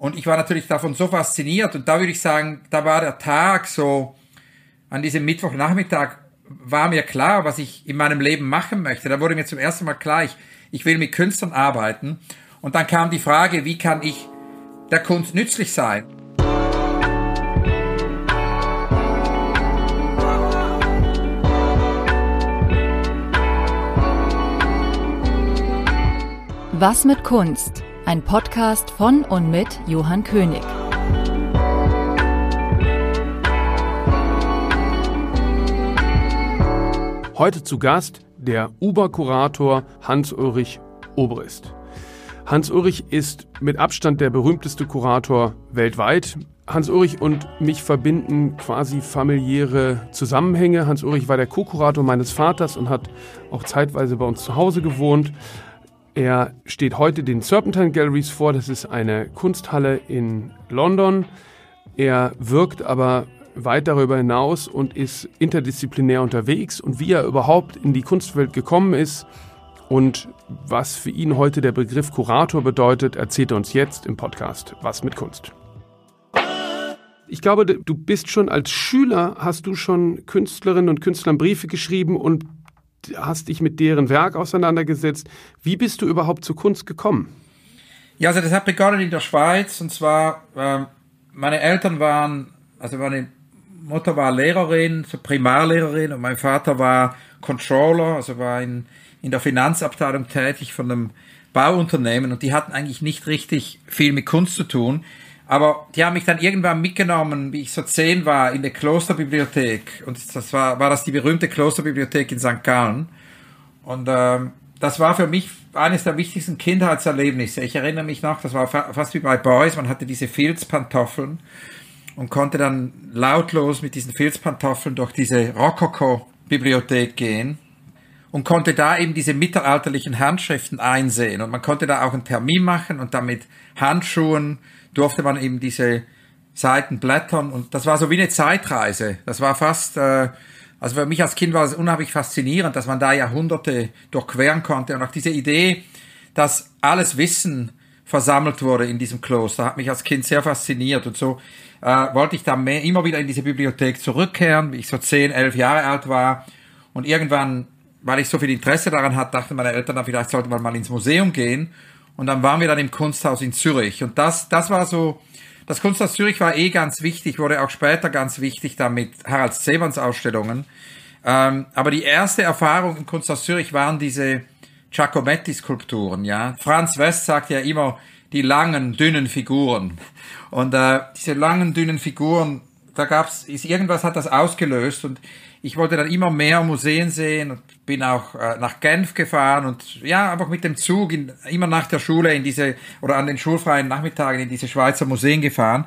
Und ich war natürlich davon so fasziniert und da würde ich sagen, da war der Tag so, an diesem Mittwochnachmittag war mir klar, was ich in meinem Leben machen möchte. Da wurde mir zum ersten Mal klar, ich, ich will mit Künstlern arbeiten. Und dann kam die Frage, wie kann ich der Kunst nützlich sein? Was mit Kunst? Ein Podcast von und mit Johann König. Heute zu Gast der Uber-Kurator Hans-Ulrich Obrist. Hans-Ulrich ist mit Abstand der berühmteste Kurator weltweit. Hans-Ulrich und mich verbinden quasi familiäre Zusammenhänge. Hans-Ulrich war der Co-Kurator meines Vaters und hat auch zeitweise bei uns zu Hause gewohnt. Er steht heute den Serpentine Galleries vor. Das ist eine Kunsthalle in London. Er wirkt aber weit darüber hinaus und ist interdisziplinär unterwegs. Und wie er überhaupt in die Kunstwelt gekommen ist und was für ihn heute der Begriff Kurator bedeutet, erzählt er uns jetzt im Podcast Was mit Kunst. Ich glaube, du bist schon als Schüler, hast du schon Künstlerinnen und Künstlern Briefe geschrieben und hast dich mit deren Werk auseinandergesetzt. Wie bist du überhaupt zur Kunst gekommen? Ja, also das hat begonnen in der Schweiz und zwar, äh, meine Eltern waren, also meine Mutter war Lehrerin, so Primarlehrerin und mein Vater war Controller, also war in, in der Finanzabteilung tätig von einem Bauunternehmen und die hatten eigentlich nicht richtig viel mit Kunst zu tun. Aber die haben mich dann irgendwann mitgenommen, wie ich so zehn war, in der Klosterbibliothek. Und das war, war das die berühmte Klosterbibliothek in St. Gallen. Und ähm, das war für mich eines der wichtigsten Kindheitserlebnisse. Ich erinnere mich noch, das war fa fast wie bei Boys, man hatte diese Filzpantoffeln und konnte dann lautlos mit diesen Filzpantoffeln durch diese Rokoko-Bibliothek gehen und konnte da eben diese mittelalterlichen Handschriften einsehen. Und man konnte da auch einen Termin machen und dann mit Handschuhen durfte man eben diese Seiten blättern und das war so wie eine Zeitreise. Das war fast, äh, also für mich als Kind war es unheimlich faszinierend, dass man da Jahrhunderte durchqueren konnte und auch diese Idee, dass alles Wissen versammelt wurde in diesem Kloster, hat mich als Kind sehr fasziniert und so äh, wollte ich dann mehr, immer wieder in diese Bibliothek zurückkehren, wie ich so zehn, elf Jahre alt war und irgendwann, weil ich so viel Interesse daran hatte, dachten meine Eltern dann vielleicht sollte man mal ins Museum gehen und dann waren wir dann im Kunsthaus in Zürich. Und das, das war so, das Kunsthaus Zürich war eh ganz wichtig, wurde auch später ganz wichtig da mit Harald Zebans Ausstellungen. Ähm, aber die erste Erfahrung im Kunsthaus Zürich waren diese Giacometti-Skulpturen, ja. Franz West sagt ja immer, die langen, dünnen Figuren. Und äh, diese langen, dünnen Figuren, da gab's, ist, irgendwas hat das ausgelöst und ich wollte dann immer mehr Museen sehen und bin auch äh, nach Genf gefahren und ja, einfach mit dem Zug in, immer nach der Schule in diese oder an den schulfreien Nachmittagen in diese Schweizer Museen gefahren.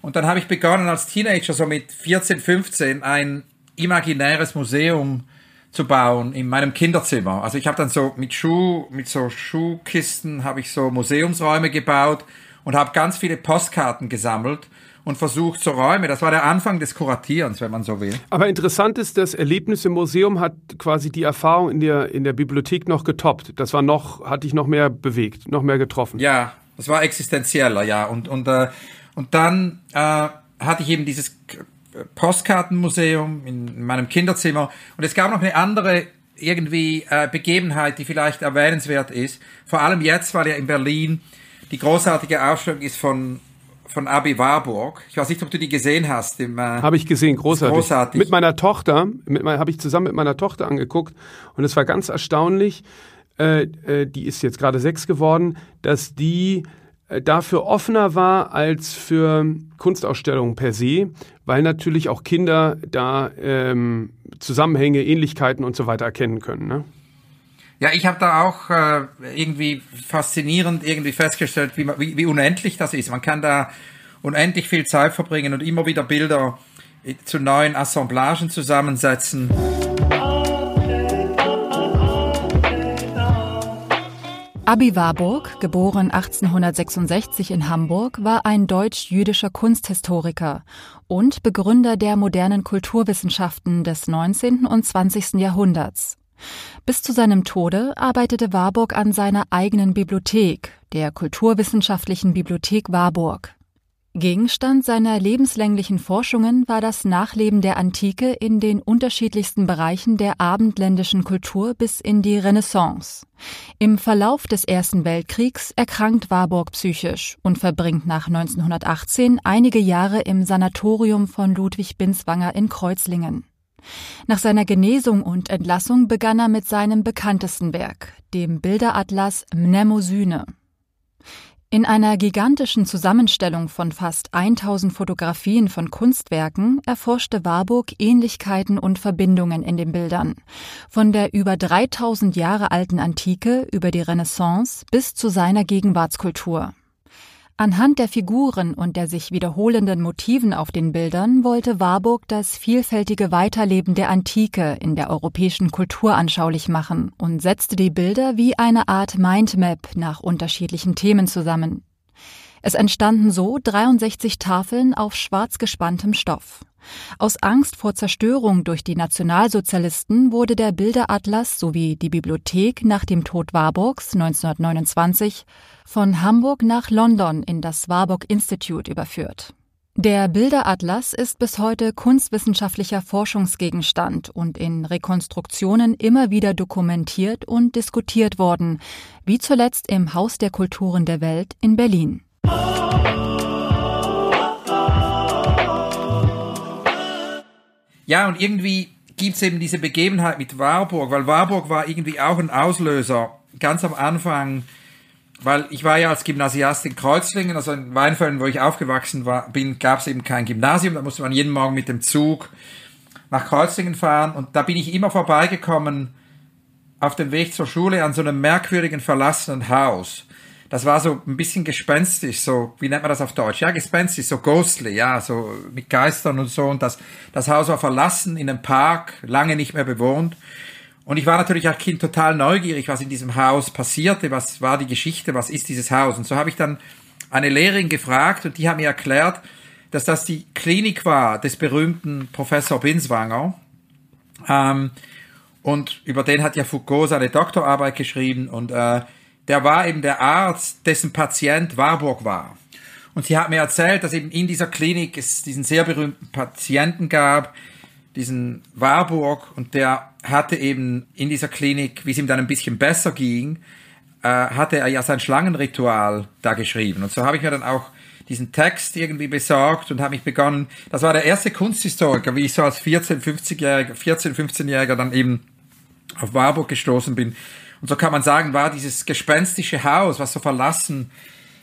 Und dann habe ich begonnen als Teenager, so mit 14, 15, ein imaginäres Museum zu bauen in meinem Kinderzimmer. Also ich habe dann so mit Schuh, mit so Schuhkisten habe ich so Museumsräume gebaut und habe ganz viele Postkarten gesammelt und versucht zu räumen. Das war der Anfang des Kuratierens, wenn man so will. Aber interessant ist, das Erlebnis im Museum hat quasi die Erfahrung in der, in der Bibliothek noch getoppt. Das war noch, hat dich noch mehr bewegt, noch mehr getroffen. Ja, das war existenzieller, ja. Und, und, äh, und dann äh, hatte ich eben dieses Postkartenmuseum in meinem Kinderzimmer. Und es gab noch eine andere irgendwie äh, Begebenheit, die vielleicht erwähnenswert ist. Vor allem jetzt, weil ja in Berlin die großartige Ausstellung ist von von Abi Warburg. Ich weiß nicht, ob du die gesehen hast. Äh, habe ich gesehen, großartig. großartig. Mit meiner Tochter, mit habe ich zusammen mit meiner Tochter angeguckt und es war ganz erstaunlich. Äh, äh, die ist jetzt gerade sechs geworden, dass die äh, dafür offener war als für Kunstausstellungen per se, weil natürlich auch Kinder da ähm, Zusammenhänge, Ähnlichkeiten und so weiter erkennen können. Ne? Ja, ich habe da auch äh, irgendwie faszinierend irgendwie festgestellt, wie, wie, wie unendlich das ist. Man kann da unendlich viel Zeit verbringen und immer wieder Bilder zu neuen Assemblagen zusammensetzen. Abi Warburg, geboren 1866 in Hamburg, war ein deutsch-jüdischer Kunsthistoriker und Begründer der modernen Kulturwissenschaften des 19. und 20. Jahrhunderts. Bis zu seinem Tode arbeitete Warburg an seiner eigenen Bibliothek, der Kulturwissenschaftlichen Bibliothek Warburg. Gegenstand seiner lebenslänglichen Forschungen war das Nachleben der Antike in den unterschiedlichsten Bereichen der abendländischen Kultur bis in die Renaissance. Im Verlauf des Ersten Weltkriegs erkrankt Warburg psychisch und verbringt nach 1918 einige Jahre im Sanatorium von Ludwig Binswanger in Kreuzlingen. Nach seiner Genesung und Entlassung begann er mit seinem bekanntesten Werk, dem Bilderatlas Mnemosyne. In einer gigantischen Zusammenstellung von fast 1000 Fotografien von Kunstwerken erforschte Warburg Ähnlichkeiten und Verbindungen in den Bildern. Von der über 3000 Jahre alten Antike über die Renaissance bis zu seiner Gegenwartskultur. Anhand der Figuren und der sich wiederholenden Motiven auf den Bildern wollte Warburg das vielfältige Weiterleben der Antike in der europäischen Kultur anschaulich machen und setzte die Bilder wie eine Art Mindmap nach unterschiedlichen Themen zusammen. Es entstanden so 63 Tafeln auf schwarz gespanntem Stoff. Aus Angst vor Zerstörung durch die Nationalsozialisten wurde der Bilderatlas sowie die Bibliothek nach dem Tod Warburgs 1929 von Hamburg nach London in das Warburg Institute überführt. Der Bilderatlas ist bis heute kunstwissenschaftlicher Forschungsgegenstand und in Rekonstruktionen immer wieder dokumentiert und diskutiert worden, wie zuletzt im Haus der Kulturen der Welt in Berlin. Ja, und irgendwie gibt's eben diese Begebenheit mit Warburg, weil Warburg war irgendwie auch ein Auslöser, ganz am Anfang, weil ich war ja als Gymnasiast in Kreuzlingen, also in Weinfelden, wo ich aufgewachsen war, bin, gab's eben kein Gymnasium, da musste man jeden Morgen mit dem Zug nach Kreuzlingen fahren und da bin ich immer vorbeigekommen auf dem Weg zur Schule an so einem merkwürdigen verlassenen Haus das war so ein bisschen gespenstisch, so, wie nennt man das auf Deutsch? Ja, gespenstisch, so ghostly, ja, so mit Geistern und so. Und das, das Haus war verlassen in einem Park, lange nicht mehr bewohnt. Und ich war natürlich als Kind total neugierig, was in diesem Haus passierte, was war die Geschichte, was ist dieses Haus. Und so habe ich dann eine Lehrerin gefragt und die hat mir erklärt, dass das die Klinik war des berühmten Professor Binswanger. Ähm, und über den hat ja Foucault seine Doktorarbeit geschrieben und äh, der war eben der Arzt, dessen Patient Warburg war. Und sie hat mir erzählt, dass eben in dieser Klinik es diesen sehr berühmten Patienten gab, diesen Warburg, und der hatte eben in dieser Klinik, wie es ihm dann ein bisschen besser ging, äh, hatte er ja sein Schlangenritual da geschrieben. Und so habe ich mir dann auch diesen Text irgendwie besorgt und habe mich begonnen, das war der erste Kunsthistoriker, wie ich so als 14, 50-Jähriger, 14, 15-Jähriger dann eben auf Warburg gestoßen bin und so kann man sagen, war dieses gespenstische Haus, was so verlassen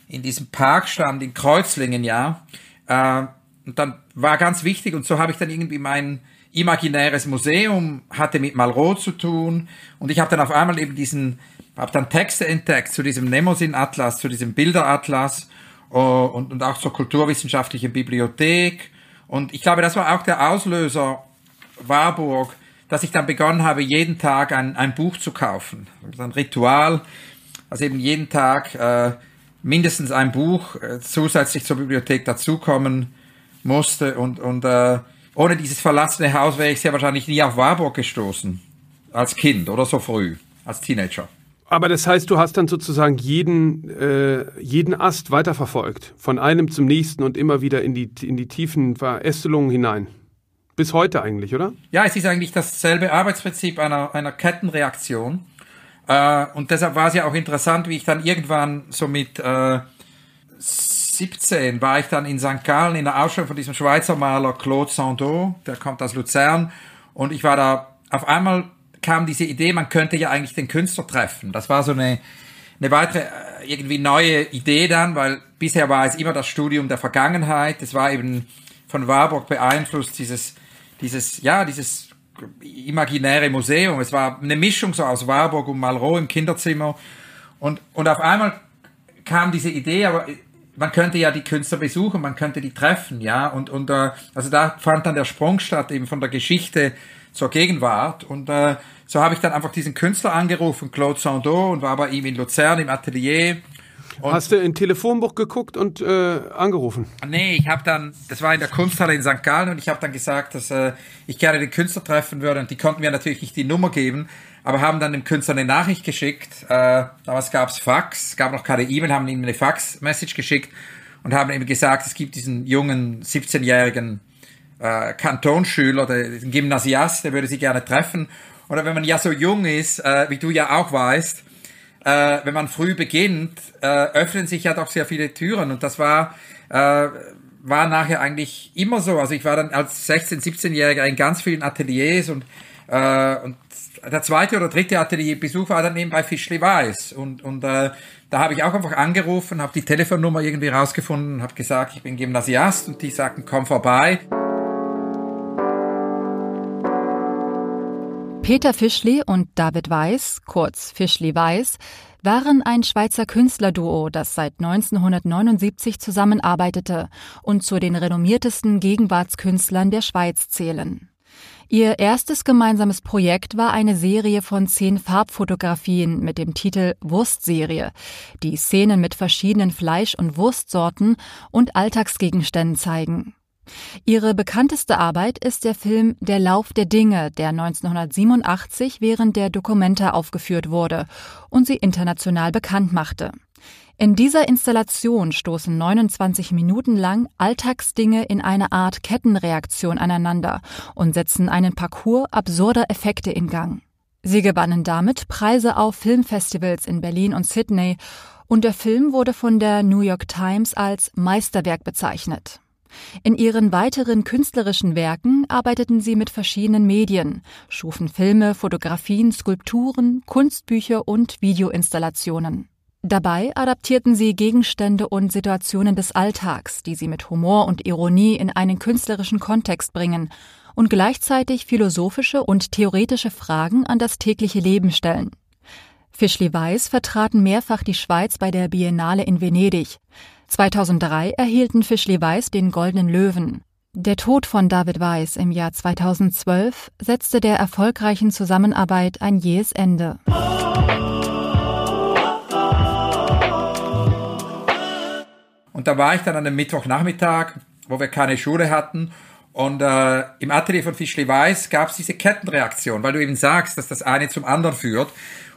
in diesem Park stand, in Kreuzlingen, ja. Äh, und dann war ganz wichtig, und so habe ich dann irgendwie mein imaginäres Museum, hatte mit Malraux zu tun. Und ich habe dann auf einmal eben diesen, habe dann Texte entdeckt zu diesem Nemosin-Atlas, zu diesem Bilderatlas uh, und, und auch zur kulturwissenschaftlichen Bibliothek. Und ich glaube, das war auch der Auslöser, Warburg, dass ich dann begonnen habe, jeden Tag ein, ein Buch zu kaufen. Ein Ritual, also eben jeden Tag äh, mindestens ein Buch äh, zusätzlich zur Bibliothek dazukommen musste. Und, und äh, ohne dieses verlassene Haus wäre ich sehr wahrscheinlich nie auf Warburg gestoßen. Als Kind oder so früh, als Teenager. Aber das heißt, du hast dann sozusagen jeden, äh, jeden Ast weiterverfolgt, von einem zum nächsten und immer wieder in die, in die tiefen Verästelungen hinein. Bis heute eigentlich, oder? Ja, es ist eigentlich dasselbe Arbeitsprinzip einer, einer Kettenreaktion. Äh, und deshalb war es ja auch interessant, wie ich dann irgendwann so mit äh, 17 war ich dann in St. Gallen in der Ausstellung von diesem Schweizer Maler Claude Sandeau, der kommt aus Luzern. Und ich war da, auf einmal kam diese Idee, man könnte ja eigentlich den Künstler treffen. Das war so eine, eine weitere, äh, irgendwie neue Idee dann, weil bisher war es immer das Studium der Vergangenheit. Es war eben von Warburg beeinflusst, dieses dieses, ja, dieses imaginäre Museum. Es war eine Mischung so aus Warburg und Malraux im Kinderzimmer. Und, und auf einmal kam diese Idee, aber man könnte ja die Künstler besuchen, man könnte die treffen, ja. Und, und äh, also da fand dann der Sprung statt, eben von der Geschichte zur Gegenwart. Und äh, so habe ich dann einfach diesen Künstler angerufen, Claude Sandeau, und war bei ihm in Luzern im Atelier. Und Hast du in Telefonbuch geguckt und äh, angerufen? Nee, ich habe dann, das war in der Kunsthalle in St. Gallen und ich habe dann gesagt, dass äh, ich gerne den Künstler treffen würde und die konnten mir natürlich nicht die Nummer geben, aber haben dann dem Künstler eine Nachricht geschickt. Äh, damals gab's Fax, gab noch keine E-Mail, haben ihm eine Fax-Message geschickt und haben ihm gesagt, es gibt diesen jungen 17-jährigen äh, Kantonsschüler, den Gymnasiast, der würde sie gerne treffen. Oder wenn man ja so jung ist, äh, wie du ja auch weißt, äh, wenn man früh beginnt, äh, öffnen sich ja doch sehr viele Türen und das war äh, war nachher eigentlich immer so. Also ich war dann als 16-, 17-Jähriger in ganz vielen Ateliers und äh, und der zweite oder dritte Atelierbesuch war dann eben bei Fischli Weiß und und äh, da habe ich auch einfach angerufen, habe die Telefonnummer irgendwie rausgefunden, habe gesagt, ich bin Gymnasiast und die sagten, komm vorbei. Peter Fischli und David Weiß, kurz Fischli Weiß, waren ein Schweizer Künstlerduo, das seit 1979 zusammenarbeitete und zu den renommiertesten Gegenwartskünstlern der Schweiz zählen. Ihr erstes gemeinsames Projekt war eine Serie von zehn Farbfotografien mit dem Titel Wurstserie, die Szenen mit verschiedenen Fleisch- und Wurstsorten und Alltagsgegenständen zeigen. Ihre bekannteste Arbeit ist der Film Der Lauf der Dinge, der 1987 während der Documenta aufgeführt wurde und sie international bekannt machte. In dieser Installation stoßen 29 Minuten lang Alltagsdinge in eine Art Kettenreaktion aneinander und setzen einen Parcours absurder Effekte in Gang. Sie gewannen damit Preise auf Filmfestivals in Berlin und Sydney und der Film wurde von der New York Times als Meisterwerk bezeichnet. In ihren weiteren künstlerischen Werken arbeiteten sie mit verschiedenen Medien, schufen Filme, Fotografien, Skulpturen, Kunstbücher und Videoinstallationen. Dabei adaptierten sie Gegenstände und Situationen des Alltags, die sie mit Humor und Ironie in einen künstlerischen Kontext bringen und gleichzeitig philosophische und theoretische Fragen an das tägliche Leben stellen. Fischli Weiß vertraten mehrfach die Schweiz bei der Biennale in Venedig. 2003 erhielten Fischli Weiß den Goldenen Löwen. Der Tod von David Weiß im Jahr 2012 setzte der erfolgreichen Zusammenarbeit ein jähes Ende. Und da war ich dann an einem Mittwochnachmittag, wo wir keine Schule hatten. Und äh, im Atelier von Fischli Weiß gab es diese Kettenreaktion, weil du eben sagst, dass das eine zum anderen führt.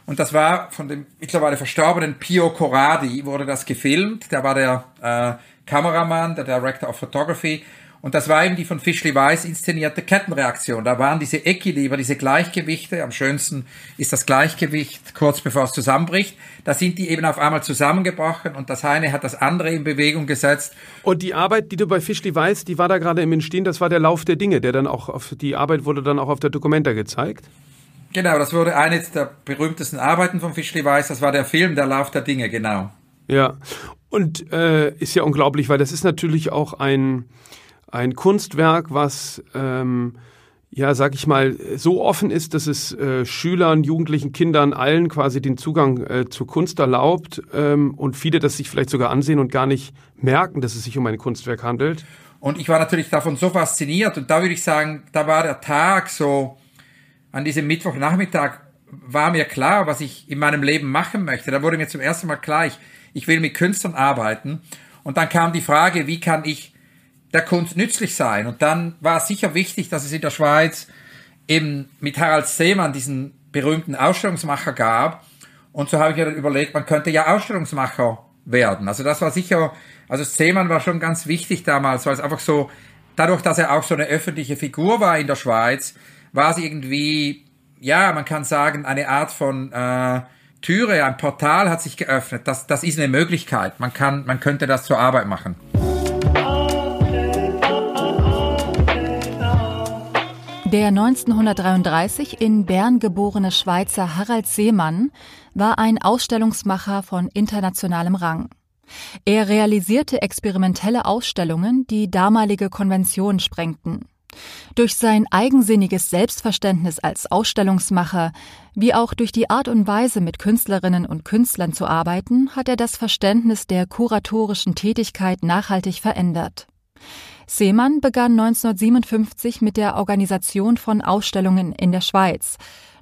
Und das war von dem mittlerweile verstorbenen Pio Corradi, wurde das gefilmt. Der war der äh, Kameramann, der Director of Photography. Und das war eben die von Fischli Weiß inszenierte Kettenreaktion. Da waren diese Equiliber, diese Gleichgewichte. Am schönsten ist das Gleichgewicht kurz bevor es zusammenbricht. Da sind die eben auf einmal zusammengebrochen und das eine hat das andere in Bewegung gesetzt. Und die Arbeit, die du bei Fischli Weiß, die war da gerade im Entstehen, das war der Lauf der Dinge, der dann auch auf, die Arbeit wurde dann auch auf der Dokumenta gezeigt? Genau, das wurde eine der berühmtesten Arbeiten von Fischli Weiß. Das war der Film Der Lauf der Dinge, genau. Ja, und äh, ist ja unglaublich, weil das ist natürlich auch ein, ein Kunstwerk, was, ähm, ja, sag ich mal, so offen ist, dass es äh, Schülern, Jugendlichen, Kindern, allen quasi den Zugang äh, zur Kunst erlaubt ähm, und viele das sich vielleicht sogar ansehen und gar nicht merken, dass es sich um ein Kunstwerk handelt. Und ich war natürlich davon so fasziniert und da würde ich sagen, da war der Tag so, an diesem Mittwochnachmittag war mir klar, was ich in meinem Leben machen möchte. Da wurde mir zum ersten Mal klar, ich, ich will mit Künstlern arbeiten. Und dann kam die Frage, wie kann ich der Kunst nützlich sein? Und dann war es sicher wichtig, dass es in der Schweiz eben mit Harald Seemann diesen berühmten Ausstellungsmacher gab. Und so habe ich mir dann überlegt, man könnte ja Ausstellungsmacher werden. Also das war sicher, also Seemann war schon ganz wichtig damals, weil es einfach so, dadurch, dass er auch so eine öffentliche Figur war in der Schweiz, war es irgendwie, ja, man kann sagen, eine Art von äh, Türe, ein Portal hat sich geöffnet. Das, das ist eine Möglichkeit. Man kann, man könnte das zur Arbeit machen. Der 1933 in Bern geborene Schweizer Harald Seemann war ein Ausstellungsmacher von internationalem Rang. Er realisierte experimentelle Ausstellungen, die damalige Konventionen sprengten. Durch sein eigensinniges Selbstverständnis als Ausstellungsmacher, wie auch durch die Art und Weise, mit Künstlerinnen und Künstlern zu arbeiten, hat er das Verständnis der kuratorischen Tätigkeit nachhaltig verändert. Seemann begann 1957 mit der Organisation von Ausstellungen in der Schweiz.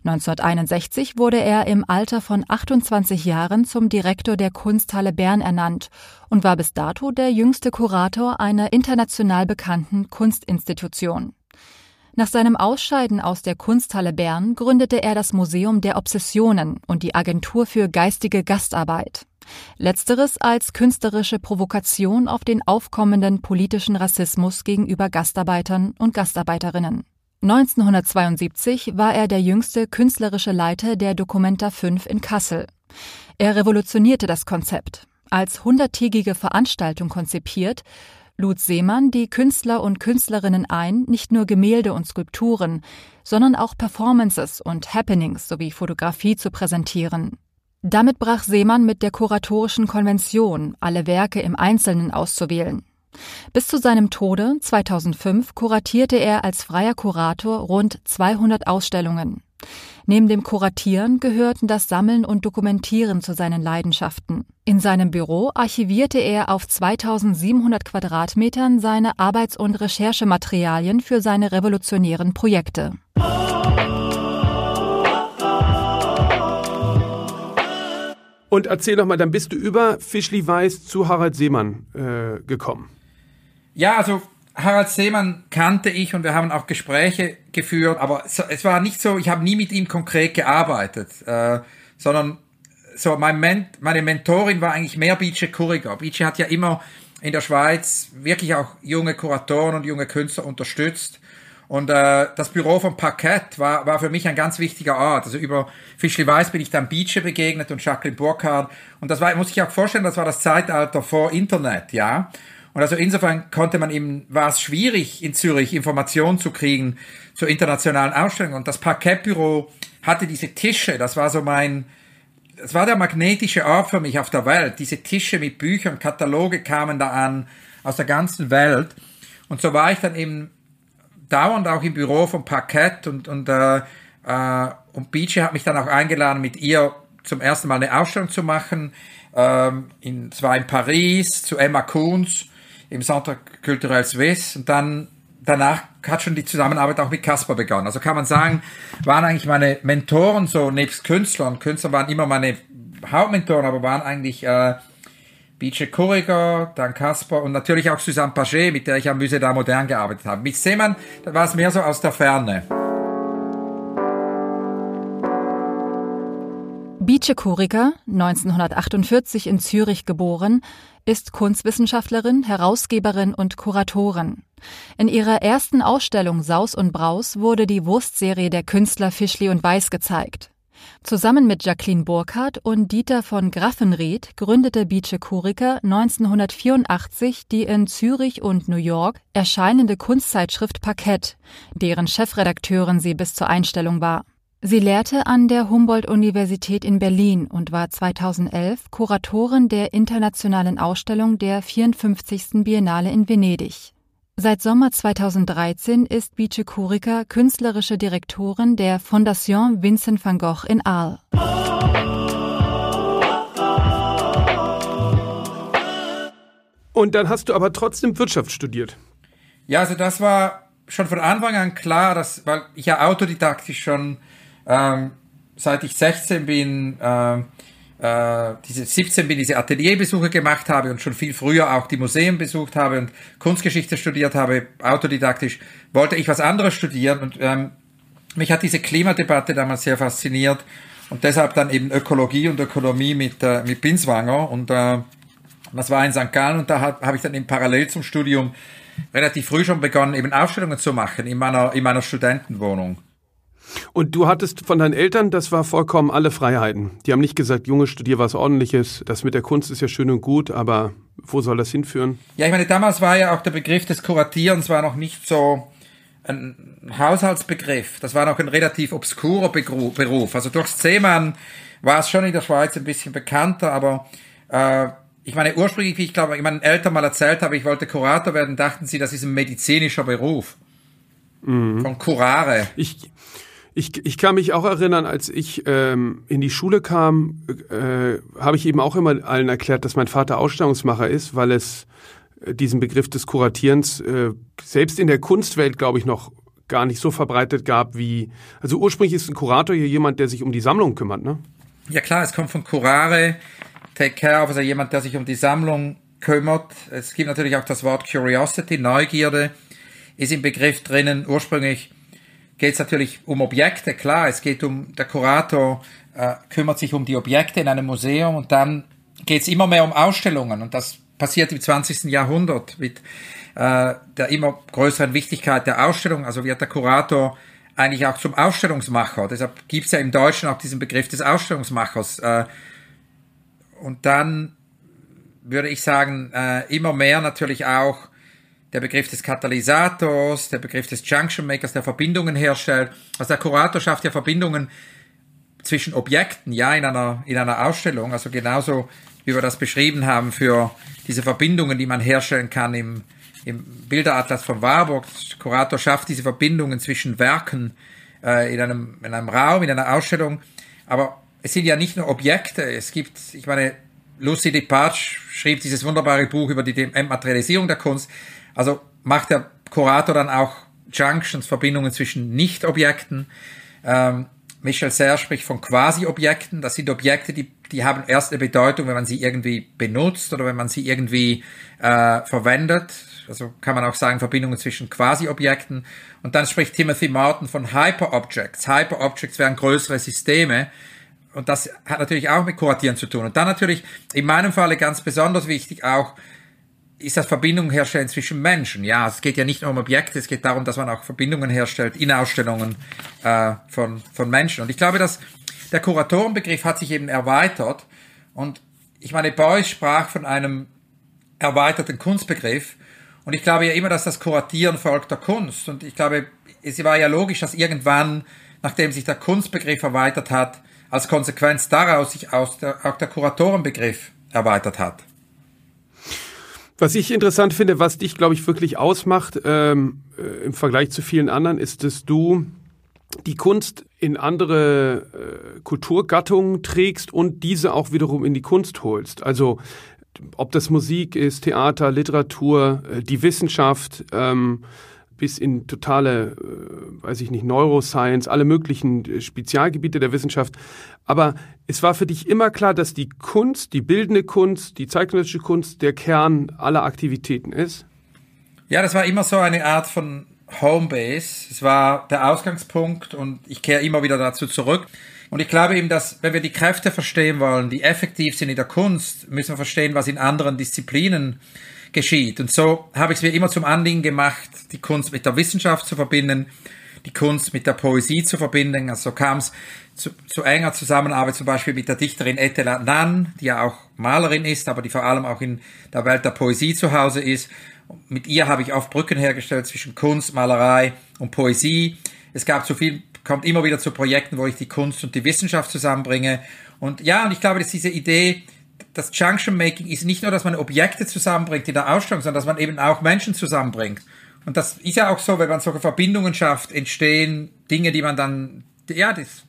1961 wurde er im Alter von 28 Jahren zum Direktor der Kunsthalle Bern ernannt und war bis dato der jüngste Kurator einer international bekannten Kunstinstitution. Nach seinem Ausscheiden aus der Kunsthalle Bern gründete er das Museum der Obsessionen und die Agentur für geistige Gastarbeit. Letzteres als künstlerische Provokation auf den aufkommenden politischen Rassismus gegenüber Gastarbeitern und Gastarbeiterinnen. 1972 war er der jüngste künstlerische Leiter der Documenta 5 in Kassel. Er revolutionierte das Konzept. Als hunderttägige Veranstaltung konzipiert, lud Seemann die Künstler und Künstlerinnen ein, nicht nur Gemälde und Skulpturen, sondern auch Performances und Happenings sowie Fotografie zu präsentieren. Damit brach Seemann mit der kuratorischen Konvention, alle Werke im Einzelnen auszuwählen. Bis zu seinem Tode 2005 kuratierte er als freier Kurator rund 200 Ausstellungen. Neben dem Kuratieren gehörten das Sammeln und Dokumentieren zu seinen Leidenschaften. In seinem Büro archivierte er auf 2700 Quadratmetern seine Arbeits- und Recherchematerialien für seine revolutionären Projekte. Und erzähl doch mal, dann bist du über Fischli Weiß zu Harald Seemann äh, gekommen. Ja, also Harald Seemann kannte ich und wir haben auch Gespräche geführt, aber es war nicht so, ich habe nie mit ihm konkret gearbeitet, äh, sondern so mein Ment meine Mentorin war eigentlich mehr Bice Kuriger. Bice hat ja immer in der Schweiz wirklich auch junge Kuratoren und junge Künstler unterstützt. Und äh, das Büro von Parkett war, war für mich ein ganz wichtiger Ort. Also über Fischli Weiß bin ich dann Beache begegnet und Jacqueline Burkhardt. Und das war, muss ich auch vorstellen, das war das Zeitalter vor Internet, ja. Und also insofern konnte man eben, war es schwierig in Zürich Informationen zu kriegen zur internationalen Ausstellung. Und das Parkettbüro hatte diese Tische, das war so mein, das war der magnetische Ort für mich auf der Welt. Diese Tische mit Büchern, Kataloge kamen da an aus der ganzen Welt. Und so war ich dann eben dauernd auch im Büro von Parkett und, und, äh, äh, und Beachy hat mich dann auch eingeladen, mit ihr zum ersten Mal eine Ausstellung zu machen. Ähm, in, zwar in Paris zu Emma Kunz im Centre Culturel Suisse und dann danach hat schon die Zusammenarbeit auch mit Casper begonnen. Also kann man sagen, waren eigentlich meine Mentoren so nebst Künstlern. Künstler waren immer meine Hauptmentoren, aber waren eigentlich äh, Bice Kuriger, dann Casper und natürlich auch Suzanne Paget, mit der ich am Musée d'Art Modern gearbeitet habe. Mit Seemann war es mehr so aus der Ferne. Bice Kuriger, 1948 in Zürich geboren, ist Kunstwissenschaftlerin, Herausgeberin und Kuratorin. In ihrer ersten Ausstellung Saus und Braus wurde die Wurstserie der Künstler Fischli und Weiß gezeigt. Zusammen mit Jacqueline Burkhardt und Dieter von Graffenried gründete Bice Kuriker 1984 die in Zürich und New York erscheinende Kunstzeitschrift Parkett, deren Chefredakteurin sie bis zur Einstellung war. Sie lehrte an der Humboldt-Universität in Berlin und war 2011 Kuratorin der internationalen Ausstellung der 54. Biennale in Venedig. Seit Sommer 2013 ist Bice Kurika künstlerische Direktorin der Fondation Vincent van Gogh in Arles. Und dann hast du aber trotzdem Wirtschaft studiert. Ja, also das war schon von Anfang an klar, dass, weil ich ja autodidaktisch schon ähm, seit ich 16 bin, äh, äh, diese 17 bin, diese Atelierbesuche gemacht habe und schon viel früher auch die Museen besucht habe und Kunstgeschichte studiert habe, autodidaktisch, wollte ich was anderes studieren und ähm, mich hat diese Klimadebatte damals sehr fasziniert und deshalb dann eben Ökologie und Ökonomie mit, äh, mit Binswanger und äh, das war in St. Gallen und da habe hab ich dann eben parallel zum Studium relativ früh schon begonnen, eben Ausstellungen zu machen in meiner, in meiner Studentenwohnung. Und du hattest von deinen Eltern, das war vollkommen alle Freiheiten. Die haben nicht gesagt, Junge, studier was ordentliches. Das mit der Kunst ist ja schön und gut, aber wo soll das hinführen? Ja, ich meine, damals war ja auch der Begriff des Kuratierens war noch nicht so ein Haushaltsbegriff. Das war noch ein relativ obskurer Beruf. Also durchs Seemann war es schon in der Schweiz ein bisschen bekannter, aber äh, ich meine, ursprünglich, wie ich glaube, ich meinen Eltern mal erzählt habe, ich wollte Kurator werden, dachten sie, das ist ein medizinischer Beruf. Mhm. Von Curare. Ich, ich, ich kann mich auch erinnern, als ich ähm, in die Schule kam, äh, habe ich eben auch immer allen erklärt, dass mein Vater Ausstellungsmacher ist, weil es äh, diesen Begriff des Kuratierens äh, selbst in der Kunstwelt, glaube ich, noch gar nicht so verbreitet gab wie, also ursprünglich ist ein Kurator hier jemand, der sich um die Sammlung kümmert, ne? Ja klar, es kommt von Curare, Take Care of, also jemand, der sich um die Sammlung kümmert. Es gibt natürlich auch das Wort Curiosity, Neugierde, ist im Begriff drinnen. Ursprünglich geht es natürlich um Objekte, klar, es geht um, der Kurator äh, kümmert sich um die Objekte in einem Museum und dann geht es immer mehr um Ausstellungen und das passiert im 20. Jahrhundert mit äh, der immer größeren Wichtigkeit der Ausstellung. Also wird der Kurator eigentlich auch zum Ausstellungsmacher. Deshalb gibt es ja im Deutschen auch diesen Begriff des Ausstellungsmachers. Äh, und dann würde ich sagen, äh, immer mehr natürlich auch der Begriff des Katalysators, der Begriff des Junction Makers, der Verbindungen herstellt. Also der Kurator schafft ja Verbindungen zwischen Objekten, ja, in einer, in einer Ausstellung. Also genauso, wie wir das beschrieben haben, für diese Verbindungen, die man herstellen kann im, im Bilderatlas von Warburg. Der Kurator schafft diese Verbindungen zwischen Werken äh, in, einem, in einem Raum, in einer Ausstellung. Aber es sind ja nicht nur Objekte. Es gibt, ich meine, Lucy DeParch schrieb dieses wunderbare Buch über die Materialisierung der Kunst. Also macht der Kurator dann auch Junctions, Verbindungen zwischen Nicht-Objekten. Ähm, Michel Serre spricht von Quasi-Objekten. Das sind Objekte, die, die haben erst eine Bedeutung, wenn man sie irgendwie benutzt oder wenn man sie irgendwie äh, verwendet. Also kann man auch sagen, Verbindungen zwischen Quasi-Objekten. Und dann spricht Timothy Martin von Hyper-Objects. Hyper-Objects wären größere Systeme. Und das hat natürlich auch mit Kuratieren zu tun. Und dann natürlich in meinem Falle ganz besonders wichtig auch, ist das Verbindungen herstellen zwischen Menschen. Ja, es geht ja nicht nur um Objekte, es geht darum, dass man auch Verbindungen herstellt in Ausstellungen äh, von, von Menschen. Und ich glaube, dass der Kuratorenbegriff hat sich eben erweitert. Und ich meine, Beuys sprach von einem erweiterten Kunstbegriff. Und ich glaube ja immer, dass das Kuratieren folgt der Kunst. Und ich glaube, es war ja logisch, dass irgendwann, nachdem sich der Kunstbegriff erweitert hat, als Konsequenz daraus sich auch der, auch der Kuratorenbegriff erweitert hat. Was ich interessant finde, was dich, glaube ich, wirklich ausmacht ähm, äh, im Vergleich zu vielen anderen, ist, dass du die Kunst in andere äh, Kulturgattungen trägst und diese auch wiederum in die Kunst holst. Also ob das Musik ist, Theater, Literatur, äh, die Wissenschaft, ähm, bis in totale, äh, weiß ich nicht, Neuroscience, alle möglichen äh, Spezialgebiete der Wissenschaft. Aber es war für dich immer klar, dass die Kunst, die bildende Kunst, die zeitgenössische Kunst der Kern aller Aktivitäten ist? Ja, das war immer so eine Art von Homebase. Es war der Ausgangspunkt und ich kehre immer wieder dazu zurück. Und ich glaube eben, dass wenn wir die Kräfte verstehen wollen, die effektiv sind in der Kunst, müssen wir verstehen, was in anderen Disziplinen geschieht. Und so habe ich es mir immer zum Anliegen gemacht, die Kunst mit der Wissenschaft zu verbinden, die Kunst mit der Poesie zu verbinden. Also so kam es zu, zu enger Zusammenarbeit zum Beispiel mit der Dichterin Etela Nan, die ja auch Malerin ist, aber die vor allem auch in der Welt der Poesie zu Hause ist. Mit ihr habe ich oft Brücken hergestellt zwischen Kunst, Malerei und Poesie. Es gab zu viel, kommt immer wieder zu Projekten, wo ich die Kunst und die Wissenschaft zusammenbringe. Und ja, und ich glaube, dass diese Idee, das Junction Making ist nicht nur, dass man Objekte zusammenbringt in der Ausstellung, sondern dass man eben auch Menschen zusammenbringt. Und das ist ja auch so, wenn man solche Verbindungen schafft, entstehen Dinge, die man dann, ja, das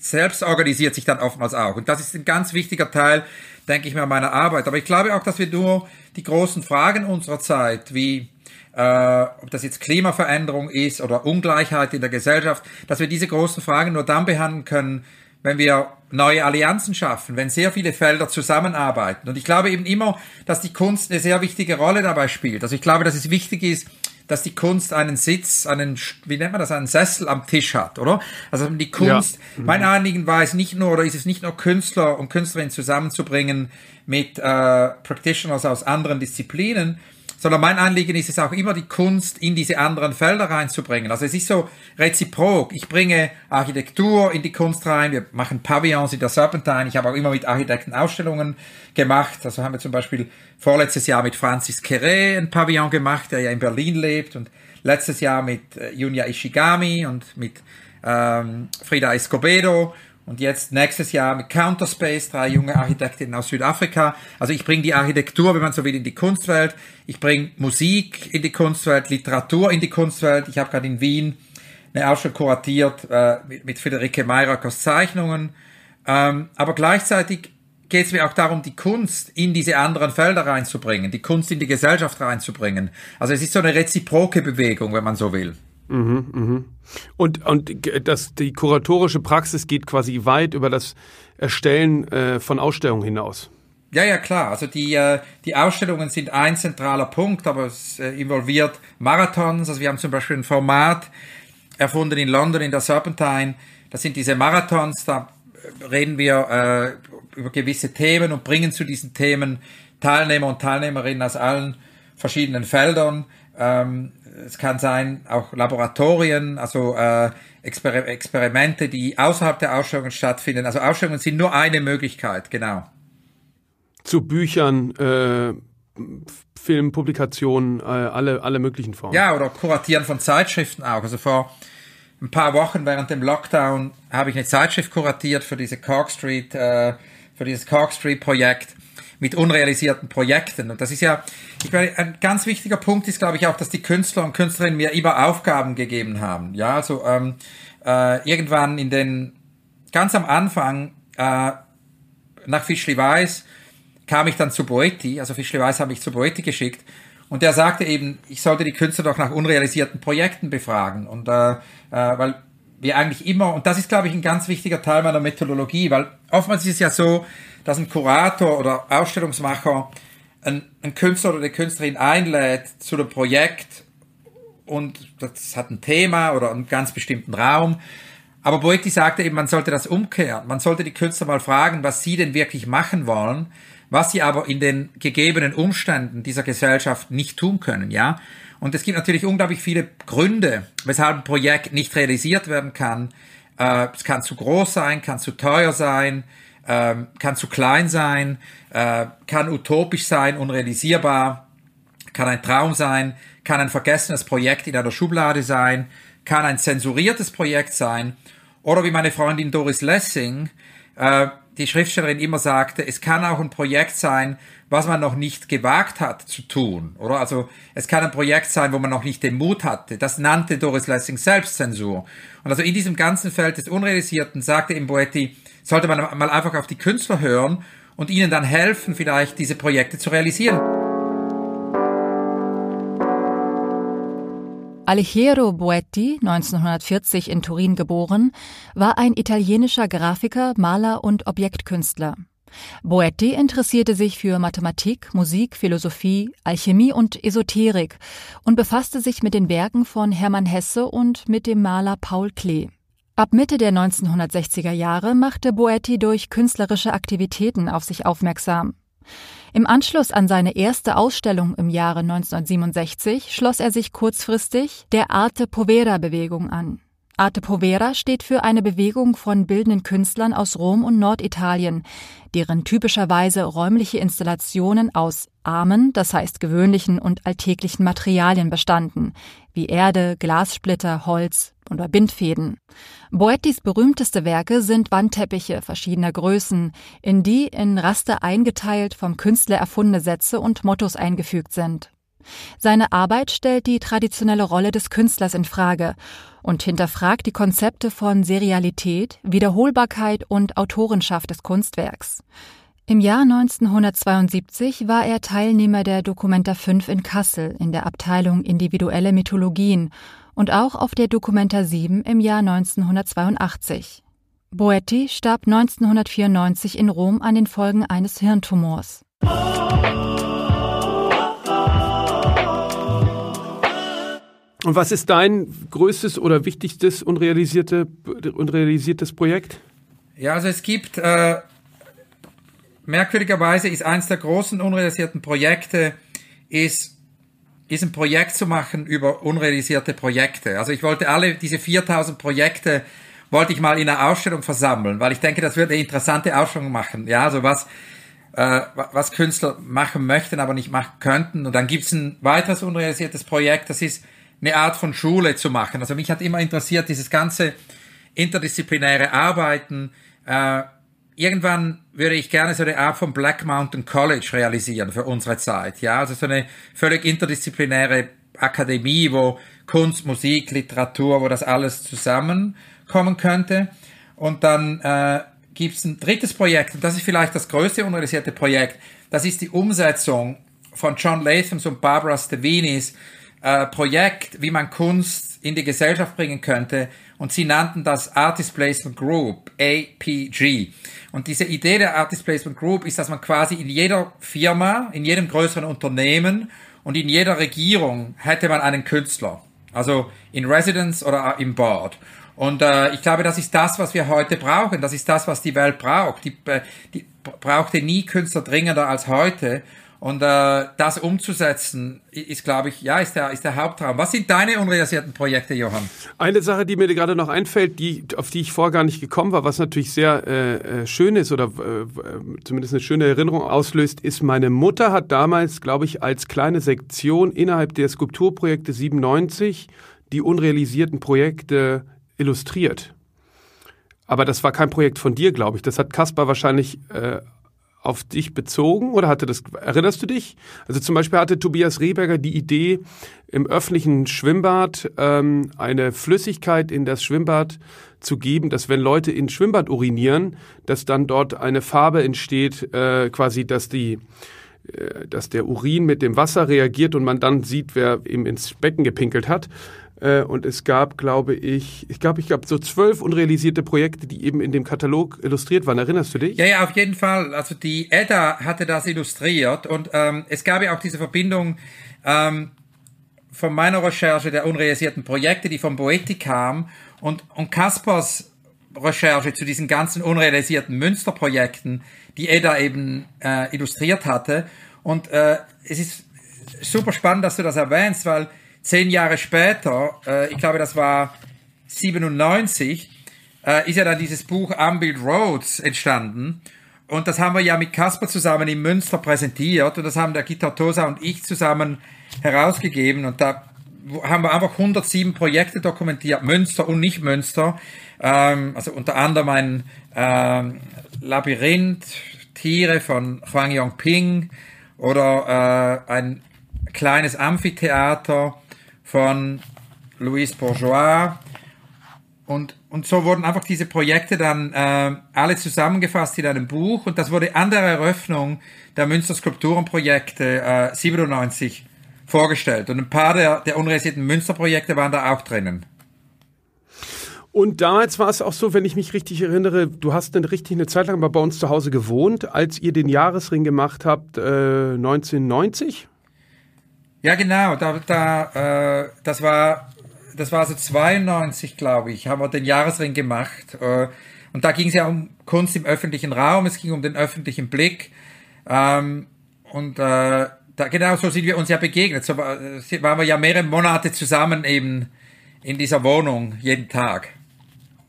selbst organisiert sich dann oftmals auch. Und das ist ein ganz wichtiger Teil, denke ich mir, meiner Arbeit. Aber ich glaube auch, dass wir nur die großen Fragen unserer Zeit, wie äh, ob das jetzt Klimaveränderung ist oder Ungleichheit in der Gesellschaft, dass wir diese großen Fragen nur dann behandeln können, wenn wir neue Allianzen schaffen, wenn sehr viele Felder zusammenarbeiten. Und ich glaube eben immer, dass die Kunst eine sehr wichtige Rolle dabei spielt. Also ich glaube, dass es wichtig ist, dass die Kunst einen Sitz, einen, wie nennt man das, einen Sessel am Tisch hat, oder? Also die Kunst, ja. mein Anliegen war es nicht nur, oder ist es nicht nur Künstler und Künstlerinnen zusammenzubringen mit äh, Practitioners aus anderen Disziplinen, sondern mein Anliegen ist es auch immer, die Kunst in diese anderen Felder reinzubringen. Also es ist so reziprok. Ich bringe Architektur in die Kunst rein, wir machen Pavillons in der Serpentine, ich habe auch immer mit Architekten Ausstellungen gemacht. Also haben wir zum Beispiel vorletztes Jahr mit Francis Kere ein Pavillon gemacht, der ja in Berlin lebt und letztes Jahr mit äh, Junya Ishigami und mit ähm, Frida Escobedo und jetzt nächstes Jahr mit Counterspace, drei junge Architektinnen aus Südafrika. Also ich bringe die Architektur, wenn man so will, in die Kunstwelt. Ich bringe Musik in die Kunstwelt, Literatur in die Kunstwelt. Ich habe gerade in Wien eine Ausstellung kuratiert äh, mit, mit Friederike Mayrakers Zeichnungen. Ähm, aber gleichzeitig geht es mir auch darum, die Kunst in diese anderen Felder reinzubringen, die Kunst in die Gesellschaft reinzubringen. Also es ist so eine reziproke Bewegung, wenn man so will. Mhm, mhm. Und, und das, die kuratorische Praxis geht quasi weit über das Erstellen äh, von Ausstellungen hinaus. Ja, ja, klar. Also die, äh, die Ausstellungen sind ein zentraler Punkt, aber es äh, involviert Marathons. Also wir haben zum Beispiel ein Format erfunden in London in der Serpentine. Das sind diese Marathons, da reden wir äh, über gewisse Themen und bringen zu diesen Themen Teilnehmer und Teilnehmerinnen aus allen verschiedenen Feldern. Ähm, es kann sein auch Laboratorien, also äh, Exper Experimente, die außerhalb der Ausstellungen stattfinden. Also Ausstellungen sind nur eine Möglichkeit, genau. Zu Büchern, äh, Filmpublikationen, äh, alle, alle möglichen Formen. Ja, oder Kuratieren von Zeitschriften auch. Also vor ein paar Wochen während dem Lockdown habe ich eine Zeitschrift kuratiert für diese Cork Street, äh, für dieses Cork Street Projekt mit unrealisierten Projekten. Und das ist ja, ich meine, ein ganz wichtiger Punkt ist, glaube ich, auch, dass die Künstler und Künstlerinnen mir immer Aufgaben gegeben haben. Ja, also ähm, äh, irgendwann in den, ganz am Anfang, äh, nach Fischli Weiß, kam ich dann zu Boetti, also Fischli Weiß habe ich zu Boetti geschickt und der sagte eben, ich sollte die Künstler doch nach unrealisierten Projekten befragen und äh, äh, weil wir eigentlich immer, und das ist, glaube ich, ein ganz wichtiger Teil meiner Methodologie, weil oftmals ist es ja so, dass ein Kurator oder Ausstellungsmacher einen Künstler oder eine Künstlerin einlädt zu einem Projekt und das hat ein Thema oder einen ganz bestimmten Raum. Aber Boetti sagte eben, man sollte das umkehren. Man sollte die Künstler mal fragen, was sie denn wirklich machen wollen, was sie aber in den gegebenen Umständen dieser Gesellschaft nicht tun können, ja. Und es gibt natürlich unglaublich viele Gründe, weshalb ein Projekt nicht realisiert werden kann. Äh, es kann zu groß sein, kann zu teuer sein, äh, kann zu klein sein, äh, kann utopisch sein, unrealisierbar, kann ein Traum sein, kann ein vergessenes Projekt in einer Schublade sein, kann ein zensuriertes Projekt sein. Oder wie meine Freundin Doris Lessing, äh, die Schriftstellerin immer sagte, es kann auch ein Projekt sein, was man noch nicht gewagt hat zu tun. Oder also es kann ein Projekt sein, wo man noch nicht den Mut hatte. Das nannte Doris Lessing Selbstzensur. Und also in diesem ganzen Feld des Unrealisierten sagte im Boetti, sollte man mal einfach auf die Künstler hören und ihnen dann helfen, vielleicht diese Projekte zu realisieren. Alighiero Boetti, 1940 in Turin geboren, war ein italienischer Grafiker, Maler und Objektkünstler. Boetti interessierte sich für Mathematik, Musik, Philosophie, Alchemie und Esoterik und befasste sich mit den Werken von Hermann Hesse und mit dem Maler Paul Klee. Ab Mitte der 1960er Jahre machte Boetti durch künstlerische Aktivitäten auf sich aufmerksam. Im Anschluss an seine erste Ausstellung im Jahre 1967 schloss er sich kurzfristig der Arte Povera Bewegung an. Arte Povera steht für eine Bewegung von bildenden Künstlern aus Rom und Norditalien, deren typischerweise räumliche Installationen aus armen, das heißt gewöhnlichen und alltäglichen Materialien bestanden, wie Erde, Glassplitter, Holz oder Bindfäden. Boettis berühmteste Werke sind Wandteppiche verschiedener Größen, in die in Raster eingeteilt vom Künstler erfundene Sätze und Mottos eingefügt sind. Seine Arbeit stellt die traditionelle Rolle des Künstlers in Frage und hinterfragt die Konzepte von Serialität, Wiederholbarkeit und Autorenschaft des Kunstwerks. Im Jahr 1972 war er Teilnehmer der Documenta 5 in Kassel in der Abteilung Individuelle Mythologien und auch auf der Documenta 7 im Jahr 1982. Boetti starb 1994 in Rom an den Folgen eines Hirntumors. Und was ist dein größtes oder wichtigstes unrealisierte, unrealisiertes Projekt? Ja, also es gibt, äh, merkwürdigerweise ist eines der großen unrealisierten Projekte, ist, ist ein Projekt zu machen über unrealisierte Projekte. Also ich wollte alle diese 4000 Projekte, wollte ich mal in einer Ausstellung versammeln, weil ich denke, das würde eine interessante Ausstellung machen. Ja, also was, äh, was Künstler machen möchten, aber nicht machen könnten. Und dann gibt's ein weiteres unrealisiertes Projekt, das ist eine Art von Schule zu machen. Also mich hat immer interessiert, dieses ganze interdisziplinäre Arbeiten. Äh, irgendwann würde ich gerne so eine Art von Black Mountain College realisieren für unsere Zeit. Ja, also so eine völlig interdisziplinäre Akademie, wo Kunst, Musik, Literatur, wo das alles zusammenkommen könnte. Und dann äh, gibt es ein drittes Projekt, und das ist vielleicht das größte unrealisierte Projekt. Das ist die Umsetzung von John Lathams und Barbara Stevinis äh, Projekt, wie man Kunst in die Gesellschaft bringen könnte. Und sie nannten das Artist Placement Group, APG. Und diese Idee der Artist Placement Group ist, dass man quasi in jeder Firma, in jedem größeren Unternehmen und in jeder Regierung hätte man einen Künstler. Also in Residence oder im Board. Und äh, ich glaube, das ist das, was wir heute brauchen. Das ist das, was die Welt braucht. Die, äh, die brauchte nie Künstler dringender als heute. Und äh, das umzusetzen, ist, glaube ich, ja, ist der, ist der Hauptraum. Was sind deine unrealisierten Projekte, Johann? Eine Sache, die mir gerade noch einfällt, die, auf die ich vorher gar nicht gekommen war, was natürlich sehr äh, äh schön ist oder äh, zumindest eine schöne Erinnerung auslöst, ist, meine Mutter hat damals, glaube ich, als kleine Sektion innerhalb der Skulpturprojekte 97 die unrealisierten Projekte illustriert. Aber das war kein Projekt von dir, glaube ich. Das hat Kaspar wahrscheinlich äh, auf dich bezogen oder hatte das, erinnerst du dich? Also zum Beispiel hatte Tobias Rehberger die Idee, im öffentlichen Schwimmbad ähm, eine Flüssigkeit in das Schwimmbad zu geben, dass wenn Leute in Schwimmbad urinieren, dass dann dort eine Farbe entsteht, äh, quasi, dass die äh, dass der Urin mit dem Wasser reagiert und man dann sieht, wer ihm ins Becken gepinkelt hat. Äh, und es gab, glaube ich, ich glaube, ich gab so zwölf unrealisierte Projekte, die eben in dem Katalog illustriert waren. Erinnerst du dich? Ja, ja, auf jeden Fall. Also die Edda hatte das illustriert und ähm, es gab ja auch diese Verbindung ähm, von meiner Recherche der unrealisierten Projekte, die vom Boetti kam und, und Kaspers Recherche zu diesen ganzen unrealisierten Münsterprojekten, die Edda eben äh, illustriert hatte. Und äh, es ist super spannend, dass du das erwähnst, weil zehn Jahre später, äh, ich glaube, das war 97, äh, ist ja dann dieses Buch Unbuilt Roads entstanden. Und das haben wir ja mit Kasper zusammen in Münster präsentiert und das haben der Gitar Tosa und ich zusammen herausgegeben und da haben wir einfach 107 Projekte dokumentiert, Münster und nicht Münster. Ähm, also unter anderem ein ähm, Labyrinth, Tiere von Huang Yongping oder äh, ein kleines Amphitheater von Louis Bourgeois. Und, und so wurden einfach diese Projekte dann äh, alle zusammengefasst in einem Buch und das wurde an der Eröffnung der Münster Skulpturenprojekte äh, 97 vorgestellt. Und ein paar der, der unrealisierten Münsterprojekte waren da auch drinnen. Und damals war es auch so, wenn ich mich richtig erinnere, du hast eine richtig eine Zeit lang bei uns zu Hause gewohnt, als ihr den Jahresring gemacht habt, äh, 1990? Ja, genau. Da, da, äh, das war, das war also 92, glaube ich, haben wir den Jahresring gemacht. Äh, und da ging es ja um Kunst im öffentlichen Raum. Es ging um den öffentlichen Blick. Ähm, und äh, da, genau so sind wir uns ja begegnet. So war, äh, waren wir ja mehrere Monate zusammen eben in dieser Wohnung jeden Tag.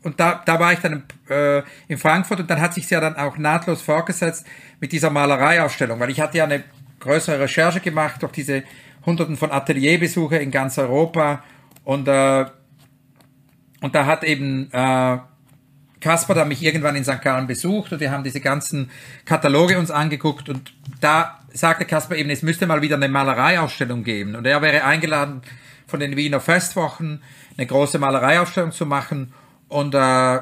Und da, da war ich dann äh, in Frankfurt und dann hat sich ja dann auch nahtlos fortgesetzt mit dieser Malereiausstellung, weil ich hatte ja eine größere Recherche gemacht durch diese Hunderten von Atelierbesuche in ganz Europa. Und äh, und da hat eben äh, Kasper da mich irgendwann in St. Gallen besucht und wir haben diese ganzen Kataloge uns angeguckt. Und da sagte Kasper eben, es müsste mal wieder eine Malereiausstellung geben. Und er wäre eingeladen von den Wiener Festwochen eine große Malereiausstellung zu machen. Und äh,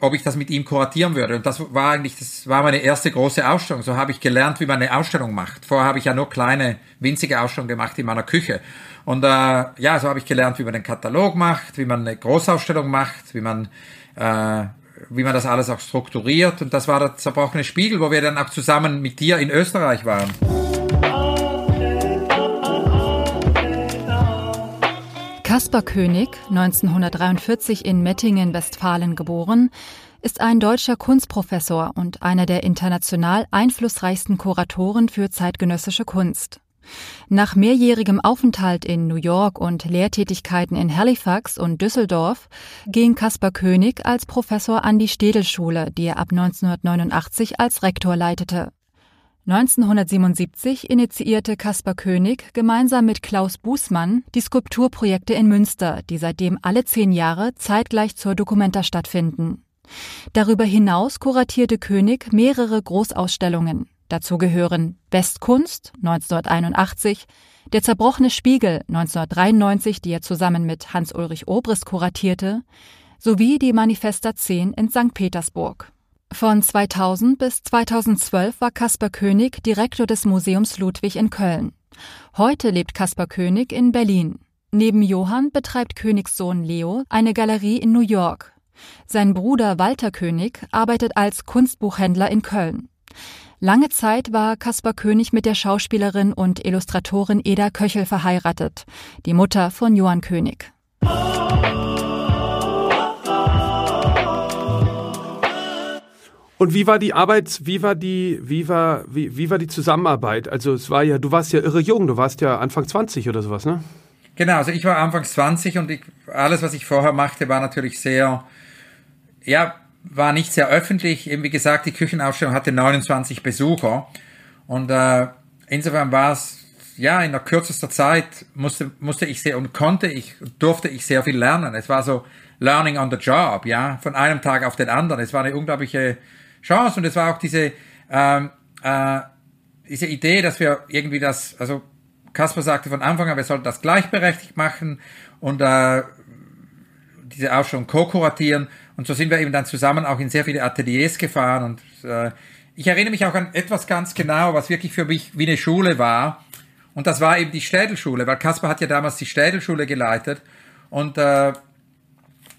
ob ich das mit ihm kuratieren würde. Und das war eigentlich, das war meine erste große Ausstellung. So habe ich gelernt, wie man eine Ausstellung macht. Vorher habe ich ja nur kleine, winzige Ausstellungen gemacht in meiner Küche. Und äh, ja, so habe ich gelernt, wie man einen Katalog macht, wie man eine Großausstellung macht, wie man äh, wie man das alles auch strukturiert. Und das war der zerbrochene Spiegel, wo wir dann auch zusammen mit dir in Österreich waren. Kaspar König, 1943 in Mettingen, Westfalen geboren, ist ein deutscher Kunstprofessor und einer der international einflussreichsten Kuratoren für zeitgenössische Kunst. Nach mehrjährigem Aufenthalt in New York und Lehrtätigkeiten in Halifax und Düsseldorf ging Kaspar König als Professor an die Städelschule, die er ab 1989 als Rektor leitete. 1977 initiierte Caspar König gemeinsam mit Klaus Bußmann die Skulpturprojekte in Münster, die seitdem alle zehn Jahre zeitgleich zur Dokumenta stattfinden. Darüber hinaus kuratierte König mehrere Großausstellungen. Dazu gehören Westkunst 1981, Der zerbrochene Spiegel 1993, die er zusammen mit Hans-Ulrich Obrist kuratierte, sowie die Manifesta 10 in St. Petersburg. Von 2000 bis 2012 war Caspar König Direktor des Museums Ludwig in Köln. Heute lebt Kaspar König in Berlin. Neben Johann betreibt Königs Sohn Leo eine Galerie in New York. Sein Bruder Walter König arbeitet als Kunstbuchhändler in Köln. Lange Zeit war Kaspar König mit der Schauspielerin und Illustratorin Eda Köchel verheiratet, die Mutter von Johann König. Und wie war die Arbeit, wie war die, wie war, wie, wie war die Zusammenarbeit? Also es war ja, du warst ja irre jung, du warst ja Anfang 20 oder sowas, ne? Genau, also ich war Anfang 20 und ich, alles, was ich vorher machte, war natürlich sehr, ja, war nicht sehr öffentlich. Eben wie gesagt, die Küchenausstellung hatte 29 Besucher und äh, insofern war es ja in der kürzester Zeit musste musste ich sehr und konnte ich durfte ich sehr viel lernen. Es war so Learning on the Job, ja, von einem Tag auf den anderen. Es war eine unglaubliche Chance. Und es war auch diese ähm, äh, diese Idee, dass wir irgendwie das, also Kasper sagte von Anfang an, wir sollten das gleichberechtigt machen und äh, diese Ausstellung co-kuratieren. Und so sind wir eben dann zusammen auch in sehr viele Ateliers gefahren. Und äh, ich erinnere mich auch an etwas ganz genau, was wirklich für mich wie eine Schule war. Und das war eben die Städelschule, weil Kasper hat ja damals die Städelschule geleitet. Und äh,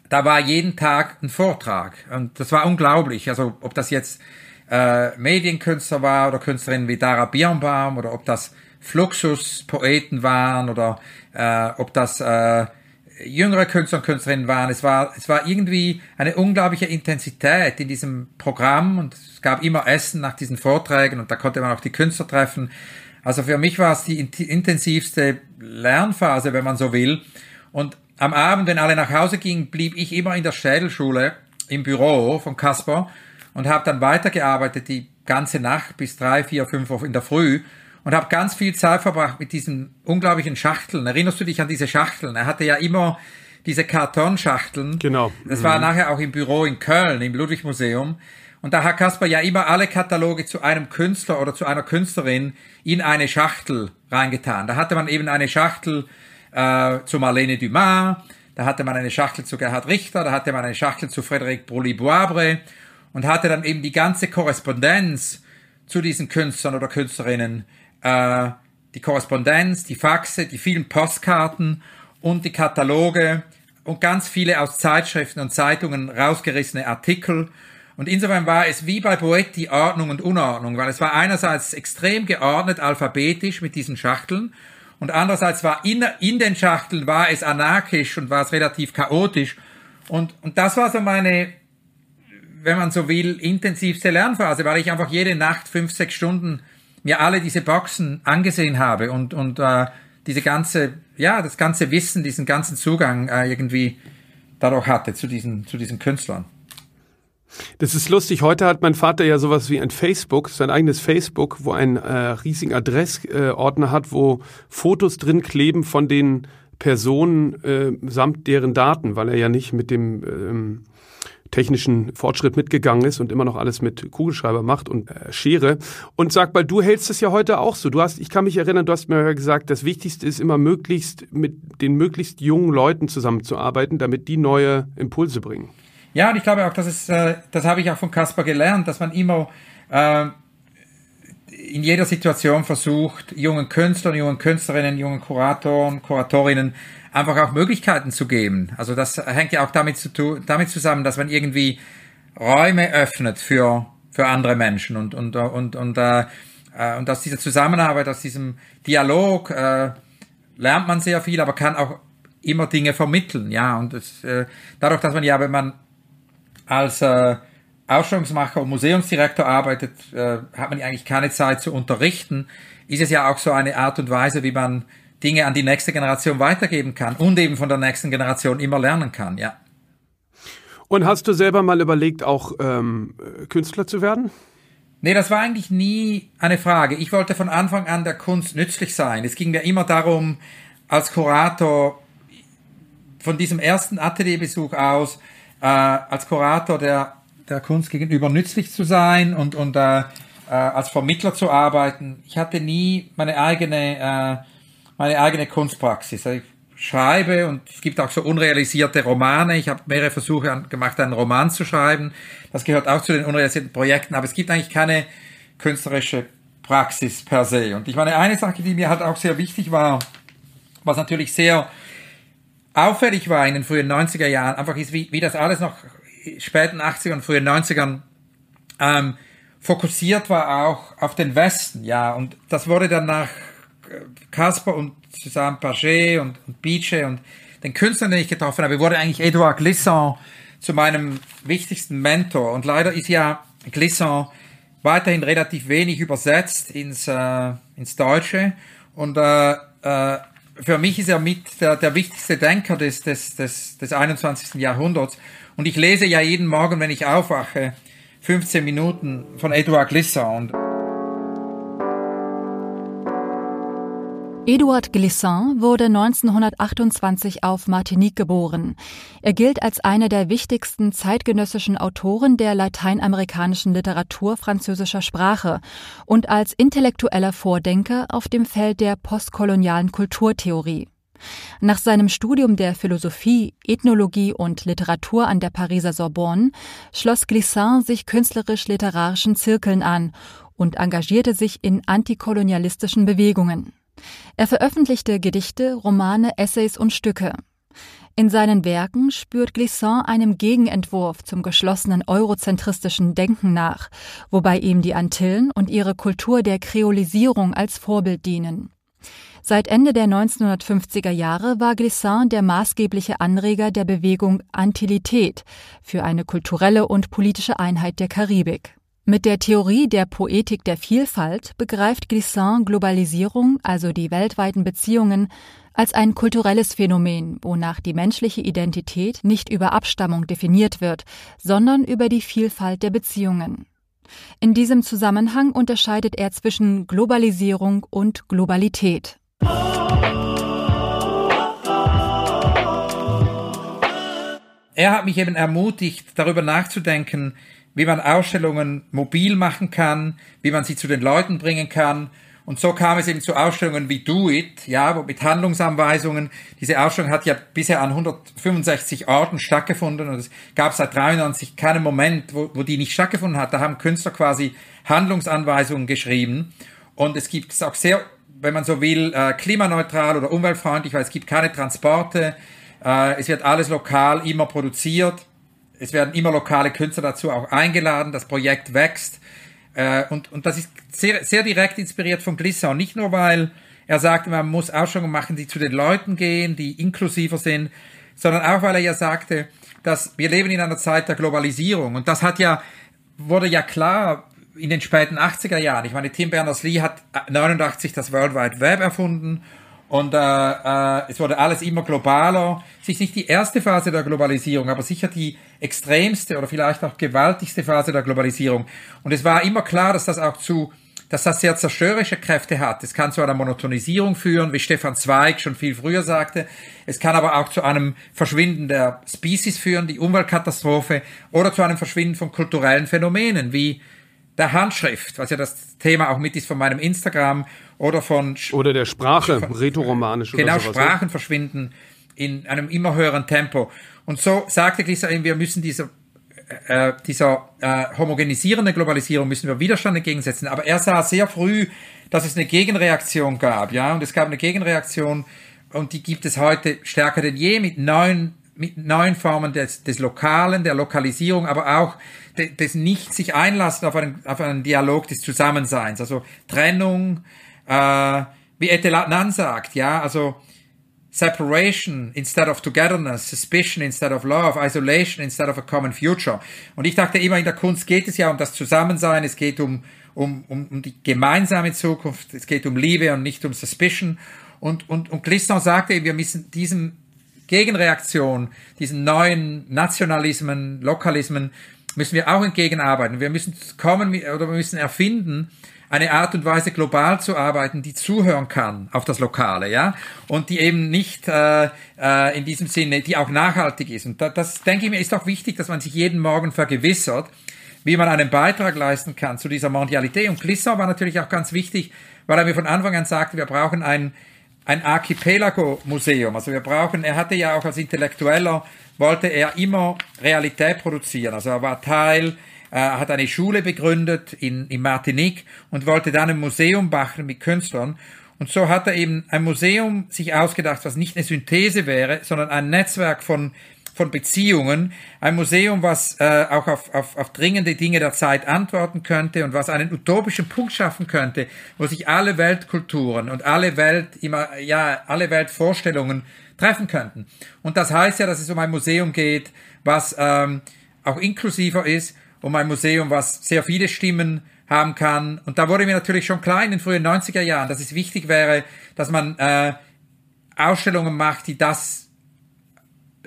da war jeden Tag ein Vortrag. Und das war unglaublich. Also ob das jetzt äh, Medienkünstler war oder Künstlerinnen wie Dara Birnbaum oder ob das Fluxus-Poeten waren oder äh, ob das äh, jüngere Künstler und Künstlerinnen waren. Es war, es war irgendwie eine unglaubliche Intensität in diesem Programm und es gab immer Essen nach diesen Vorträgen und da konnte man auch die Künstler treffen. Also für mich war es die intensivste Lernphase, wenn man so will. Und am Abend, wenn alle nach Hause gingen, blieb ich immer in der Städelschule im Büro von Kasper und habe dann weitergearbeitet die ganze Nacht bis drei, vier, fünf Uhr in der Früh und habe ganz viel Zeit verbracht mit diesen unglaublichen Schachteln. Erinnerst du dich an diese Schachteln? Er hatte ja immer diese Kartonschachteln. Genau. Das war mhm. nachher auch im Büro in Köln, im Ludwig-Museum. Und da hat Kasper ja immer alle Kataloge zu einem Künstler oder zu einer Künstlerin in eine Schachtel reingetan. Da hatte man eben eine Schachtel äh, zu Marlene Dumas, da hatte man eine Schachtel zu Gerhard Richter, da hatte man eine Schachtel zu Frédéric Brully-Boabre und hatte dann eben die ganze Korrespondenz zu diesen Künstlern oder Künstlerinnen äh, die Korrespondenz, die Faxe, die vielen Postkarten und die Kataloge und ganz viele aus Zeitschriften und Zeitungen rausgerissene Artikel. Und insofern war es wie bei Boetti Ordnung und Unordnung, weil es war einerseits extrem geordnet alphabetisch mit diesen Schachteln und andererseits war in, in den Schachteln war es anarchisch und war es relativ chaotisch. Und, und das war so meine, wenn man so will, intensivste Lernphase, weil ich einfach jede Nacht fünf, sechs Stunden mir alle diese Boxen angesehen habe und, und äh, diese ganze, ja, das ganze Wissen, diesen ganzen Zugang äh, irgendwie dadurch hatte zu diesen, zu diesen Künstlern. Das ist lustig. Heute hat mein Vater ja sowas wie ein Facebook, sein eigenes Facebook, wo ein äh, riesigen Adressordner äh, hat, wo Fotos drin kleben von den Personen äh, samt deren Daten, weil er ja nicht mit dem ähm, technischen Fortschritt mitgegangen ist und immer noch alles mit Kugelschreiber macht und äh, Schere. Und sag mal, du hältst es ja heute auch so. Du hast, ich kann mich erinnern, du hast mir ja gesagt, das Wichtigste ist immer möglichst mit den möglichst jungen Leuten zusammenzuarbeiten, damit die neue Impulse bringen. Ja, und ich glaube auch, das ist, äh, das habe ich auch von Caspar gelernt, dass man immer äh, in jeder Situation versucht, jungen Künstlern, jungen Künstlerinnen, jungen Kuratoren, Kuratorinnen einfach auch Möglichkeiten zu geben. Also das hängt ja auch damit, zu damit zusammen, dass man irgendwie Räume öffnet für, für andere Menschen und, und, und, und, äh, äh, und aus dieser Zusammenarbeit, aus diesem Dialog äh, lernt man sehr viel, aber kann auch immer Dinge vermitteln. Ja, und das, äh, dadurch, dass man ja, wenn man als äh, Ausstellungsmacher und Museumsdirektor arbeitet, äh, hat man eigentlich keine Zeit zu unterrichten. Ist es ja auch so eine Art und Weise, wie man Dinge an die nächste Generation weitergeben kann und eben von der nächsten Generation immer lernen kann, ja. Und hast du selber mal überlegt, auch ähm, Künstler zu werden? Nee, das war eigentlich nie eine Frage. Ich wollte von Anfang an der Kunst nützlich sein. Es ging mir immer darum, als Kurator von diesem ersten Atelierbesuch aus, äh, als Kurator der, der Kunst gegenüber nützlich zu sein und, und äh, äh, als Vermittler zu arbeiten. Ich hatte nie meine eigene äh, meine eigene Kunstpraxis. Ich schreibe und es gibt auch so unrealisierte Romane. Ich habe mehrere Versuche gemacht, einen Roman zu schreiben. Das gehört auch zu den unrealisierten Projekten, aber es gibt eigentlich keine künstlerische Praxis per se. Und ich meine, eine Sache, die mir halt auch sehr wichtig war, was natürlich sehr auffällig war in den frühen 90er Jahren, einfach ist, wie, wie das alles noch späten 80ern und frühen 90ern ähm, fokussiert war auch auf den Westen, ja, und das wurde dann nach Casper und Suzanne Paget und, und Beeche und den Künstlern, den ich getroffen habe, wurde eigentlich Edouard Glissant zu meinem wichtigsten Mentor. Und leider ist ja Glissant weiterhin relativ wenig übersetzt ins, äh, ins Deutsche. Und äh, äh, für mich ist er mit der, der wichtigste Denker des, des, des, des 21. Jahrhunderts. Und ich lese ja jeden Morgen, wenn ich aufwache, 15 Minuten von Edouard Glissant. Eduard Glissant wurde 1928 auf Martinique geboren. Er gilt als einer der wichtigsten zeitgenössischen Autoren der lateinamerikanischen Literatur französischer Sprache und als intellektueller Vordenker auf dem Feld der postkolonialen Kulturtheorie. Nach seinem Studium der Philosophie, Ethnologie und Literatur an der Pariser Sorbonne schloss Glissant sich künstlerisch-literarischen Zirkeln an und engagierte sich in antikolonialistischen Bewegungen. Er veröffentlichte Gedichte, Romane, Essays und Stücke. In seinen Werken spürt Glissant einem Gegenentwurf zum geschlossenen eurozentristischen Denken nach, wobei ihm die Antillen und ihre Kultur der Kreolisierung als Vorbild dienen. Seit Ende der 1950er Jahre war Glissant der maßgebliche Anreger der Bewegung Antilität für eine kulturelle und politische Einheit der Karibik. Mit der Theorie der Poetik der Vielfalt begreift Glissant Globalisierung, also die weltweiten Beziehungen, als ein kulturelles Phänomen, wonach die menschliche Identität nicht über Abstammung definiert wird, sondern über die Vielfalt der Beziehungen. In diesem Zusammenhang unterscheidet er zwischen Globalisierung und Globalität. Er hat mich eben ermutigt, darüber nachzudenken, wie man Ausstellungen mobil machen kann, wie man sie zu den Leuten bringen kann. Und so kam es eben zu Ausstellungen wie Do It, ja, mit Handlungsanweisungen. Diese Ausstellung hat ja bisher an 165 Orten stattgefunden und es gab seit 93 keinen Moment, wo, wo die nicht stattgefunden hat. Da haben Künstler quasi Handlungsanweisungen geschrieben. Und es gibt es auch sehr, wenn man so will, äh, klimaneutral oder umweltfreundlich, weil es gibt keine Transporte. Äh, es wird alles lokal immer produziert es werden immer lokale Künstler dazu auch eingeladen, das Projekt wächst. Äh, und, und das ist sehr, sehr direkt inspiriert von Glissant. Nicht nur, weil er sagt, man muss Ausstellungen machen, die zu den Leuten gehen, die inklusiver sind, sondern auch, weil er ja sagte, dass wir leben in einer Zeit der Globalisierung. Und das hat ja, wurde ja klar in den späten 80er Jahren. Ich meine, Tim Berners-Lee hat 89 das World Wide Web erfunden und äh, äh, es wurde alles immer globaler. Es ist nicht die erste Phase der Globalisierung, aber sicher die extremste oder vielleicht auch gewaltigste Phase der Globalisierung. Und es war immer klar, dass das auch zu dass das sehr zerstörerische Kräfte hat. Es kann zu einer Monotonisierung führen, wie Stefan Zweig schon viel früher sagte. Es kann aber auch zu einem Verschwinden der Species führen, die Umweltkatastrophe, oder zu einem Verschwinden von kulturellen Phänomenen, wie der Handschrift, was ja das Thema auch mit ist von meinem Instagram oder von oder der Sprache, rätoromanisch genau, oder sowas. Genau, Sprachen verschwinden in einem immer höheren Tempo. Und so sagte Glissa eben, wir müssen dieser äh, dieser äh, homogenisierenden Globalisierung müssen wir Widerstand entgegensetzen. Aber er sah sehr früh, dass es eine Gegenreaktion gab, ja, und es gab eine Gegenreaktion und die gibt es heute stärker denn je mit neuen mit neuen Formen des, des Lokalen, der Lokalisierung, aber auch des, des nicht sich einlassen auf einen, auf einen Dialog des Zusammenseins, also Trennung, äh, wie Etelatnan sagt, ja, also Separation instead of togetherness, suspicion instead of love, isolation instead of a common future. Und ich dachte immer, in der Kunst geht es ja um das Zusammensein, es geht um, um, um, um die gemeinsame Zukunft, es geht um Liebe und nicht um Suspicion. Und, und, und Glissant sagte, wir müssen diesem Gegenreaktion, diesen neuen Nationalismen, Lokalismen, müssen wir auch entgegenarbeiten. Wir müssen kommen oder wir müssen erfinden, eine Art und Weise global zu arbeiten, die zuhören kann auf das Lokale, ja, und die eben nicht äh, äh, in diesem Sinne, die auch nachhaltig ist. Und da, das denke ich mir ist auch wichtig, dass man sich jeden Morgen vergewissert, wie man einen Beitrag leisten kann zu dieser Mondialität. Und Glissant war natürlich auch ganz wichtig, weil er mir von Anfang an sagte, wir brauchen ein ein Archipelago-Museum. Also wir brauchen, er hatte ja auch als Intellektueller, wollte er immer Realität produzieren. Also er war Teil äh, hat eine Schule begründet in, in Martinique und wollte dann ein Museum machen mit Künstlern. Und so hat er eben ein Museum sich ausgedacht, was nicht eine Synthese wäre, sondern ein Netzwerk von von Beziehungen, ein Museum, was äh, auch auf, auf, auf dringende Dinge der Zeit antworten könnte und was einen utopischen Punkt schaffen könnte, wo sich alle Weltkulturen und alle Welt immer ja alle Weltvorstellungen treffen könnten. Und das heißt ja, dass es um ein Museum geht, was ähm, auch inklusiver ist, um ein Museum, was sehr viele Stimmen haben kann. Und da wurde mir natürlich schon klar in den frühen 90er Jahren, dass es wichtig wäre, dass man äh, Ausstellungen macht, die das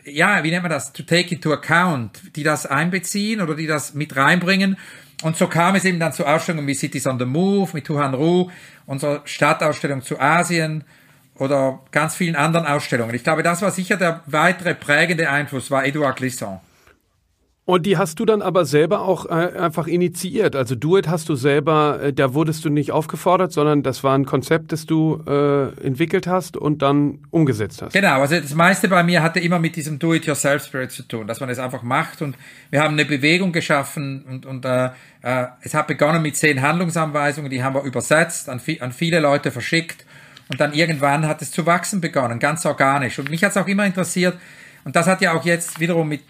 ja, wie nennt man das, to take into account, die das einbeziehen oder die das mit reinbringen. Und so kam es eben dann zu Ausstellungen wie Cities on the Move, mit Tuhan Ru, unserer Stadtausstellung zu Asien oder ganz vielen anderen Ausstellungen. Ich glaube, das war sicher der weitere prägende Einfluss, war Edouard Glissant. Und die hast du dann aber selber auch äh, einfach initiiert. Also Duet hast du selber, äh, da wurdest du nicht aufgefordert, sondern das war ein Konzept, das du äh, entwickelt hast und dann umgesetzt hast. Genau, also das meiste bei mir hatte immer mit diesem Do-it-yourself-Spirit zu tun, dass man es einfach macht und wir haben eine Bewegung geschaffen und, und äh, äh, es hat begonnen mit zehn Handlungsanweisungen, die haben wir übersetzt, an, an viele Leute verschickt und dann irgendwann hat es zu wachsen begonnen, ganz organisch. Und mich hat es auch immer interessiert, und das hat ja auch jetzt wiederum mit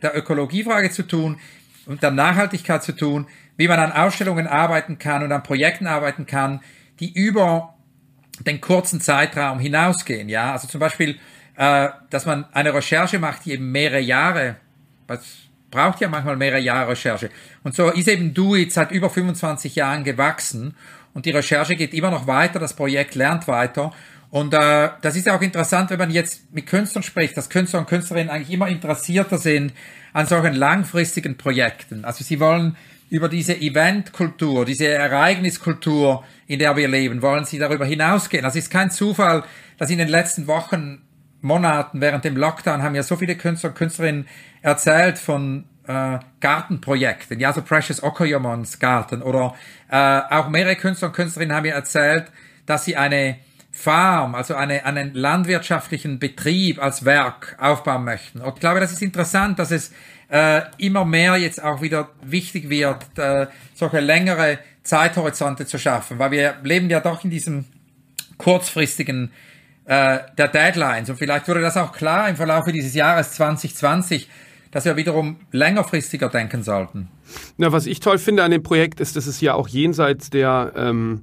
der Ökologiefrage zu tun und der Nachhaltigkeit zu tun, wie man an Ausstellungen arbeiten kann und an Projekten arbeiten kann, die über den kurzen Zeitraum hinausgehen. Ja, also zum Beispiel, äh, dass man eine Recherche macht, die eben mehrere Jahre, was braucht ja manchmal mehrere Jahre Recherche. Und so ist eben DoIT seit über 25 Jahren gewachsen und die Recherche geht immer noch weiter, das Projekt lernt weiter und äh, das ist ja auch interessant, wenn man jetzt mit Künstlern spricht, dass Künstler und Künstlerinnen eigentlich immer interessierter sind an solchen langfristigen Projekten. Also sie wollen über diese Eventkultur, diese Ereigniskultur, in der wir leben, wollen sie darüber hinausgehen. Also es ist kein Zufall, dass in den letzten Wochen, Monaten während dem Lockdown haben ja so viele Künstler und Künstlerinnen erzählt von äh, Gartenprojekten, ja, so Precious Okoyomons Garten oder äh, auch mehrere Künstler und Künstlerinnen haben ja erzählt, dass sie eine Farm, also eine, einen landwirtschaftlichen Betrieb als Werk aufbauen möchten. Und ich glaube, das ist interessant, dass es äh, immer mehr jetzt auch wieder wichtig wird, äh, solche längere Zeithorizonte zu schaffen, weil wir leben ja doch in diesem kurzfristigen äh, der Deadlines. Und vielleicht wurde das auch klar im Verlauf dieses Jahres 2020, dass wir wiederum längerfristiger denken sollten. Na, was ich toll finde an dem Projekt ist, dass es ja auch jenseits der ähm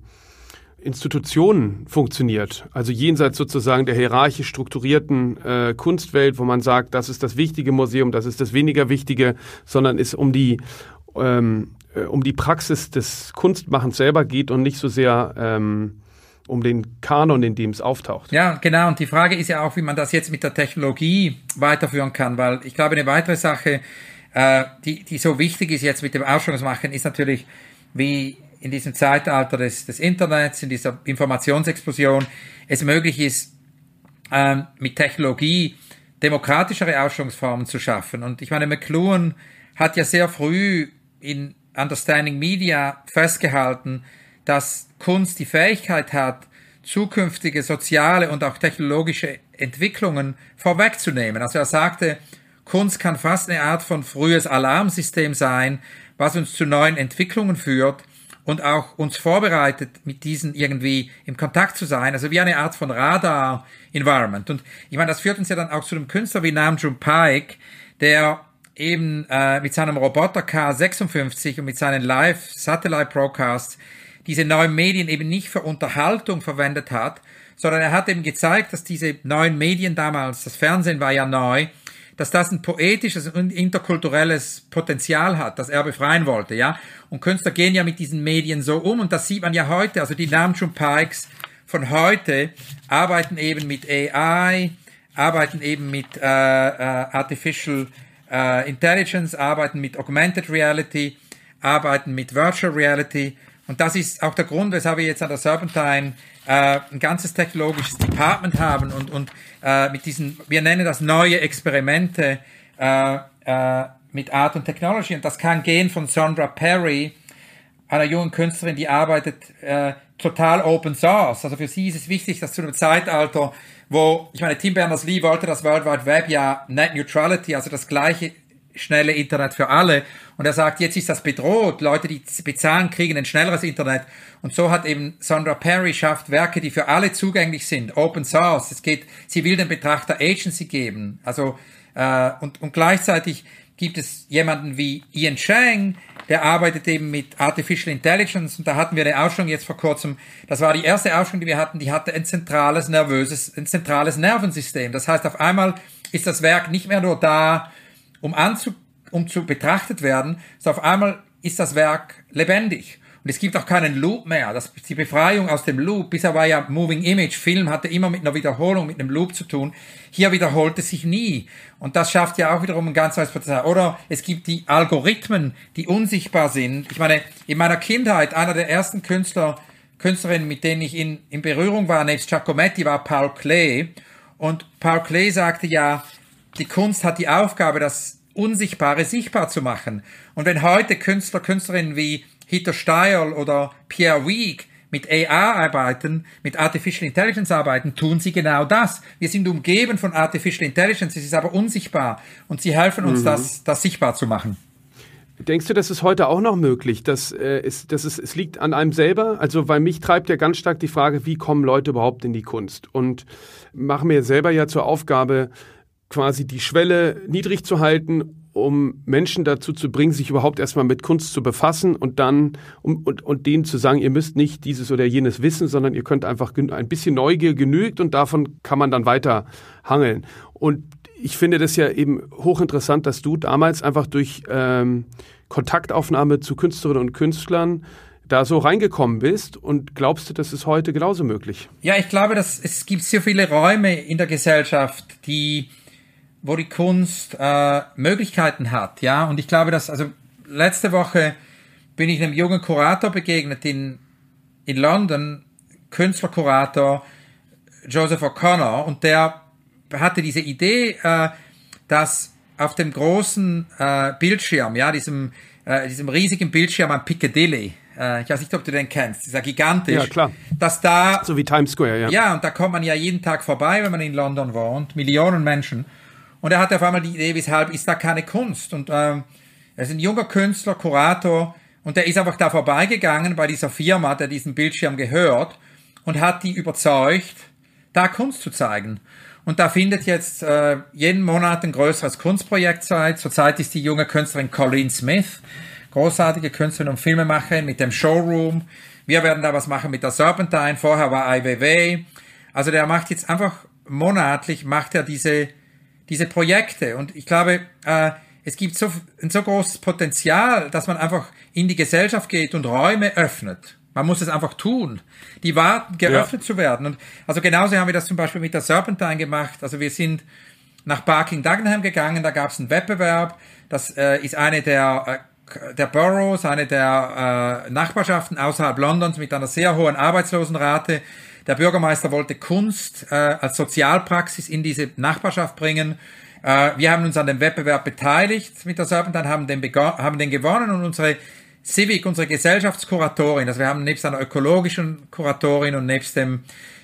Institutionen funktioniert. Also jenseits sozusagen der hierarchisch strukturierten äh, Kunstwelt, wo man sagt, das ist das wichtige Museum, das ist das weniger wichtige, sondern es um die ähm, äh, um die Praxis des Kunstmachens selber geht und nicht so sehr ähm, um den Kanon, in dem es auftaucht. Ja, genau. Und die Frage ist ja auch, wie man das jetzt mit der Technologie weiterführen kann, weil ich glaube, eine weitere Sache, äh, die, die so wichtig ist jetzt mit dem Ausstellungsmachen, ist natürlich, wie in diesem Zeitalter des, des Internets, in dieser Informationsexplosion, es möglich ist, ähm, mit Technologie demokratischere Ausstellungsformen zu schaffen. Und ich meine, McLuhan hat ja sehr früh in Understanding Media festgehalten, dass Kunst die Fähigkeit hat, zukünftige soziale und auch technologische Entwicklungen vorwegzunehmen. Also er sagte, Kunst kann fast eine Art von frühes Alarmsystem sein, was uns zu neuen Entwicklungen führt und auch uns vorbereitet, mit diesen irgendwie im Kontakt zu sein, also wie eine Art von Radar-Environment. Und ich meine, das führt uns ja dann auch zu einem Künstler wie Namjoon Paik, der eben äh, mit seinem Roboter K56 und mit seinen Live-Satellite-Broadcasts diese neuen Medien eben nicht für Unterhaltung verwendet hat, sondern er hat eben gezeigt, dass diese neuen Medien damals, das Fernsehen war ja neu, dass das ein poetisches und interkulturelles Potenzial hat, das er befreien wollte, ja. Und Künstler gehen ja mit diesen Medien so um und das sieht man ja heute, also die Namjoon Pikes von heute arbeiten eben mit AI, arbeiten eben mit äh, äh, Artificial äh, Intelligence, arbeiten mit Augmented Reality, arbeiten mit Virtual Reality und das ist auch der Grund, weshalb wir jetzt an der Serpentine äh, ein ganzes technologisches Department haben und, und äh, mit diesen, wir nennen das neue Experimente äh, äh, mit Art und Technology. Und das kann gehen von Sandra Perry, einer jungen Künstlerin, die arbeitet äh, total Open Source. Also für sie ist es wichtig, dass zu einem Zeitalter, wo, ich meine, Tim Berners-Lee wollte das World Wide Web ja Net Neutrality, also das gleiche schnelle Internet für alle. Und er sagt, jetzt ist das bedroht. Leute, die bezahlen, kriegen ein schnelleres Internet. Und so hat eben Sandra Perry schafft Werke, die für alle zugänglich sind. Open Source. Es geht, sie will dem Betrachter Agency geben. Also, äh, und, und gleichzeitig gibt es jemanden wie Ian Chang, der arbeitet eben mit Artificial Intelligence und da hatten wir eine Ausstellung jetzt vor kurzem. Das war die erste Ausstellung, die wir hatten, die hatte ein zentrales nervöses, ein zentrales Nervensystem. Das heißt, auf einmal ist das Werk nicht mehr nur da, um anzu, um zu betrachtet werden, sondern auf einmal ist das Werk lebendig. Und es gibt auch keinen Loop mehr. Das, die Befreiung aus dem Loop, bisher war ja Moving Image, Film hatte immer mit einer Wiederholung, mit einem Loop zu tun. Hier wiederholt es sich nie. Und das schafft ja auch wiederum ein ganz neues Potenzial. Oder es gibt die Algorithmen, die unsichtbar sind. Ich meine, in meiner Kindheit, einer der ersten Künstler, Künstlerinnen, mit denen ich in, in Berührung war, nebst Giacometti, war Paul Klee. Und Paul Klee sagte ja, die Kunst hat die Aufgabe, das Unsichtbare sichtbar zu machen. Und wenn heute Künstler, Künstlerinnen wie Hito Steil oder Pierre Week mit AR arbeiten, mit Artificial Intelligence arbeiten, tun sie genau das. Wir sind umgeben von Artificial Intelligence, es ist aber unsichtbar und sie helfen uns, mhm. das, das sichtbar zu machen. Denkst du, das ist heute auch noch möglich? Dass, äh, es, dass es, es liegt an einem selber? Also, weil mich treibt ja ganz stark die Frage, wie kommen Leute überhaupt in die Kunst? Und machen mir selber ja zur Aufgabe, quasi die Schwelle niedrig zu halten um Menschen dazu zu bringen, sich überhaupt erstmal mit Kunst zu befassen und dann um, und, und denen zu sagen, ihr müsst nicht dieses oder jenes wissen, sondern ihr könnt einfach ein bisschen Neugier genügt und davon kann man dann weiter hangeln. Und ich finde das ja eben hochinteressant, dass du damals einfach durch ähm, Kontaktaufnahme zu Künstlerinnen und Künstlern da so reingekommen bist und glaubst du, das ist heute genauso möglich? Ja, ich glaube, dass es gibt so viele Räume in der Gesellschaft, die wo die Kunst äh, Möglichkeiten hat, ja. Und ich glaube, dass, also letzte Woche bin ich einem jungen Kurator begegnet in, in London, Künstlerkurator Joseph O'Connor, und der hatte diese Idee, äh, dass auf dem großen äh, Bildschirm, ja, diesem, äh, diesem riesigen Bildschirm am Piccadilly, äh, ich weiß nicht, ob du den kennst, dieser gigantisch, ja, klar. dass da, so wie Times Square, ja. Ja, und da kommt man ja jeden Tag vorbei, wenn man in London wohnt, Millionen Menschen. Und er hatte auf einmal die Idee, weshalb ist da keine Kunst? Und ähm, er ist ein junger Künstler, Kurator, und der ist einfach da vorbeigegangen bei dieser Firma, der diesen Bildschirm gehört, und hat die überzeugt, da Kunst zu zeigen. Und da findet jetzt äh, jeden Monat ein größeres Kunstprojekt statt. Zurzeit ist die junge Künstlerin Colleen Smith, großartige Künstlerin und Filmemacherin mit dem Showroom. Wir werden da was machen mit der Serpentine. Vorher war Weiwei. Also der macht jetzt einfach monatlich, macht er diese diese Projekte. Und ich glaube, äh, es gibt so, ein so großes Potenzial, dass man einfach in die Gesellschaft geht und Räume öffnet. Man muss es einfach tun. Die warten, geöffnet ja. zu werden. Und also genauso haben wir das zum Beispiel mit der Serpentine gemacht. Also wir sind nach Barking Dagenham gegangen, da gab es einen Wettbewerb. Das äh, ist eine der äh, der Boroughs, eine der äh, Nachbarschaften außerhalb Londons mit einer sehr hohen Arbeitslosenrate. Der Bürgermeister wollte Kunst äh, als Sozialpraxis in diese Nachbarschaft bringen. Äh, wir haben uns an dem Wettbewerb beteiligt mit der Serpentine, haben den, haben den gewonnen und unsere Civic, unsere Gesellschaftskuratorin, also wir haben nebst einer ökologischen Kuratorin und nebst dem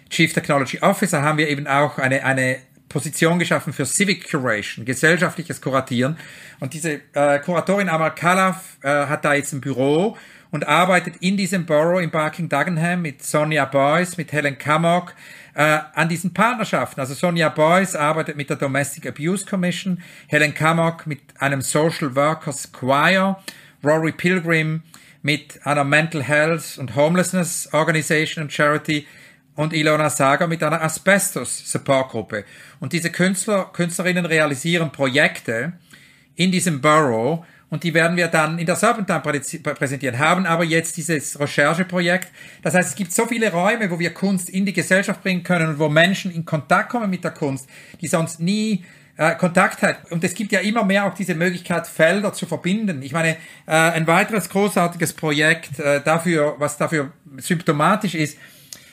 Chief Technology Officer haben wir eben auch eine, eine Position geschaffen für Civic Curation, gesellschaftliches Kuratieren. Und diese äh, Kuratorin Amal Khalaf äh, hat da jetzt ein Büro und arbeitet in diesem Borough in Barking Dagenham mit Sonja Boyce, mit Helen Kammock äh, an diesen Partnerschaften. Also Sonja Boyce arbeitet mit der Domestic Abuse Commission, Helen Kammock mit einem Social Workers Choir, Rory Pilgrim mit einer Mental Health und Homelessness Organization und Charity und Ilona Sager mit einer Asbestos Supportgruppe. Und diese Künstler, Künstlerinnen realisieren Projekte in diesem Borough, und die werden wir dann in der Serpentine präsentieren, haben aber jetzt dieses Rechercheprojekt. Das heißt, es gibt so viele Räume, wo wir Kunst in die Gesellschaft bringen können und wo Menschen in Kontakt kommen mit der Kunst, die sonst nie äh, Kontakt hat. Und es gibt ja immer mehr auch diese Möglichkeit, Felder zu verbinden. Ich meine, äh, ein weiteres großartiges Projekt äh, dafür, was dafür symptomatisch ist,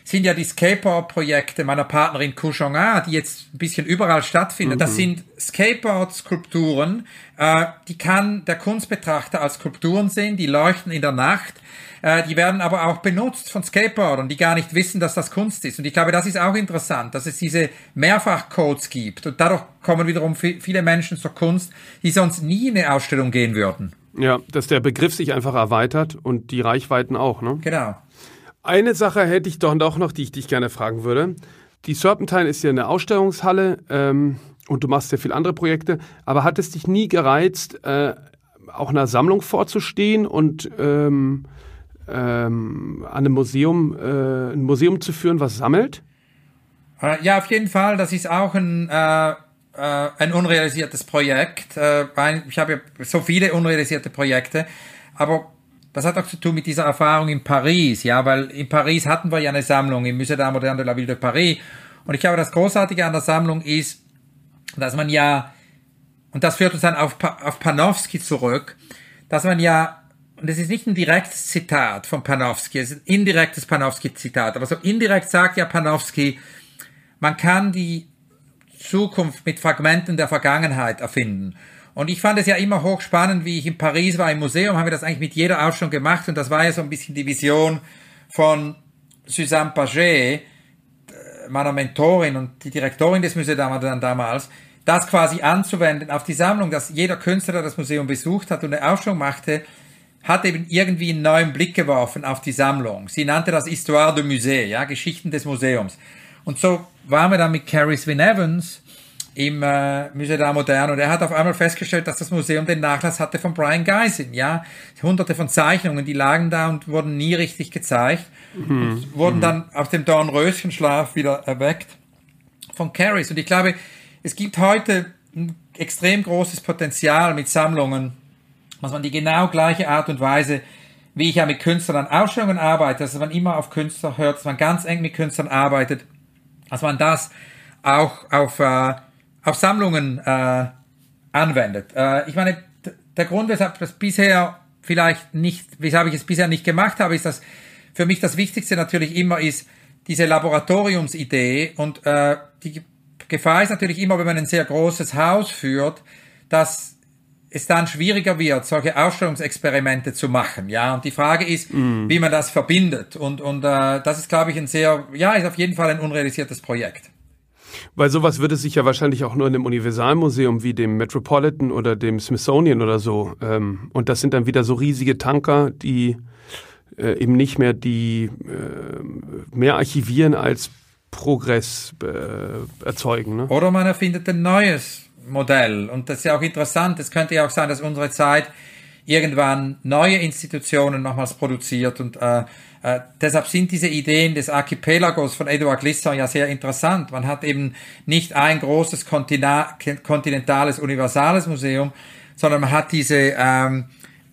sind ja die Skateboard-Projekte meiner Partnerin Kouchonga, die jetzt ein bisschen überall stattfinden. Mhm. Das sind Skateboard-Skulpturen, äh, die kann der Kunstbetrachter als Skulpturen sehen, die leuchten in der Nacht. Äh, die werden aber auch benutzt von Skateboardern, die gar nicht wissen, dass das Kunst ist. Und ich glaube, das ist auch interessant, dass es diese Mehrfachcodes gibt. Und dadurch kommen wiederum viele Menschen zur Kunst, die sonst nie in eine Ausstellung gehen würden. Ja, dass der Begriff sich einfach erweitert und die Reichweiten auch, ne? Genau. Eine Sache hätte ich doch noch, die ich dich gerne fragen würde. Die Serpentine ist ja eine Ausstellungshalle ähm, und du machst ja viele andere Projekte, aber hat es dich nie gereizt, äh, auch einer Sammlung vorzustehen und ähm, ähm, an einem Museum, äh, ein Museum zu führen, was sammelt? Äh, ja, auf jeden Fall. Das ist auch ein, äh, äh ein unrealisiertes Projekt. Äh, ich habe ja so viele unrealisierte Projekte, aber das hat auch zu tun mit dieser Erfahrung in Paris, ja, weil in Paris hatten wir ja eine Sammlung im Musée d'Art Moderne de la Ville de Paris. Und ich glaube, das Großartige an der Sammlung ist, dass man ja, und das führt uns dann auf, auf Panofsky zurück, dass man ja, und das ist nicht ein direktes Zitat von Panofsky, es ist ein indirektes Panofsky-Zitat, aber so indirekt sagt ja Panofsky, man kann die Zukunft mit Fragmenten der Vergangenheit erfinden. Und ich fand es ja immer hochspannend, wie ich in Paris war im Museum, haben wir das eigentlich mit jeder Ausstellung gemacht und das war ja so ein bisschen die Vision von Suzanne Paget, meiner Mentorin und die Direktorin des Museums damals, das quasi anzuwenden auf die Sammlung, dass jeder Künstler, der das Museum besucht hat und eine Ausstellung machte, hat eben irgendwie einen neuen Blick geworfen auf die Sammlung. Sie nannte das Histoire de Musée, ja, Geschichten des Museums. Und so waren wir dann mit Carrie Swin Evans im äh, Musée d'Art Moderne und er hat auf einmal festgestellt, dass das Museum den Nachlass hatte von Brian Geisin, ja, hunderte von Zeichnungen, die lagen da und wurden nie richtig gezeigt mhm. und wurden mhm. dann aus dem Dornröschenschlaf wieder erweckt von Carries und ich glaube, es gibt heute ein extrem großes Potenzial mit Sammlungen, dass man die genau gleiche Art und Weise wie ich ja mit Künstlern an Ausstellungen arbeite, dass man immer auf Künstler hört, dass man ganz eng mit Künstlern arbeitet, dass man das auch auf äh, auf Sammlungen äh, anwendet. Äh, ich meine, der Grund, weshalb das bisher vielleicht nicht, weshalb ich es bisher nicht gemacht habe, ist, dass für mich das Wichtigste natürlich immer ist diese Laboratoriumsidee und äh, die Gefahr ist natürlich immer, wenn man ein sehr großes Haus führt, dass es dann schwieriger wird, solche Ausstellungsexperimente zu machen, ja. Und die Frage ist, mm. wie man das verbindet. Und und äh, das ist, glaube ich, ein sehr, ja, ist auf jeden Fall ein unrealisiertes Projekt. Weil sowas würde sich ja wahrscheinlich auch nur in einem Universalmuseum wie dem Metropolitan oder dem Smithsonian oder so. Ähm, und das sind dann wieder so riesige Tanker, die äh, eben nicht mehr die äh, mehr archivieren als Progress äh, erzeugen. Ne? Oder man erfindet ein neues Modell. Und das ist ja auch interessant. Es könnte ja auch sein, dass unsere Zeit irgendwann neue Institutionen nochmals produziert und äh, äh, deshalb sind diese Ideen des Archipelagos von Edouard Glissant ja sehr interessant. Man hat eben nicht ein großes kontinentales universales Museum, sondern man hat diese, ähm,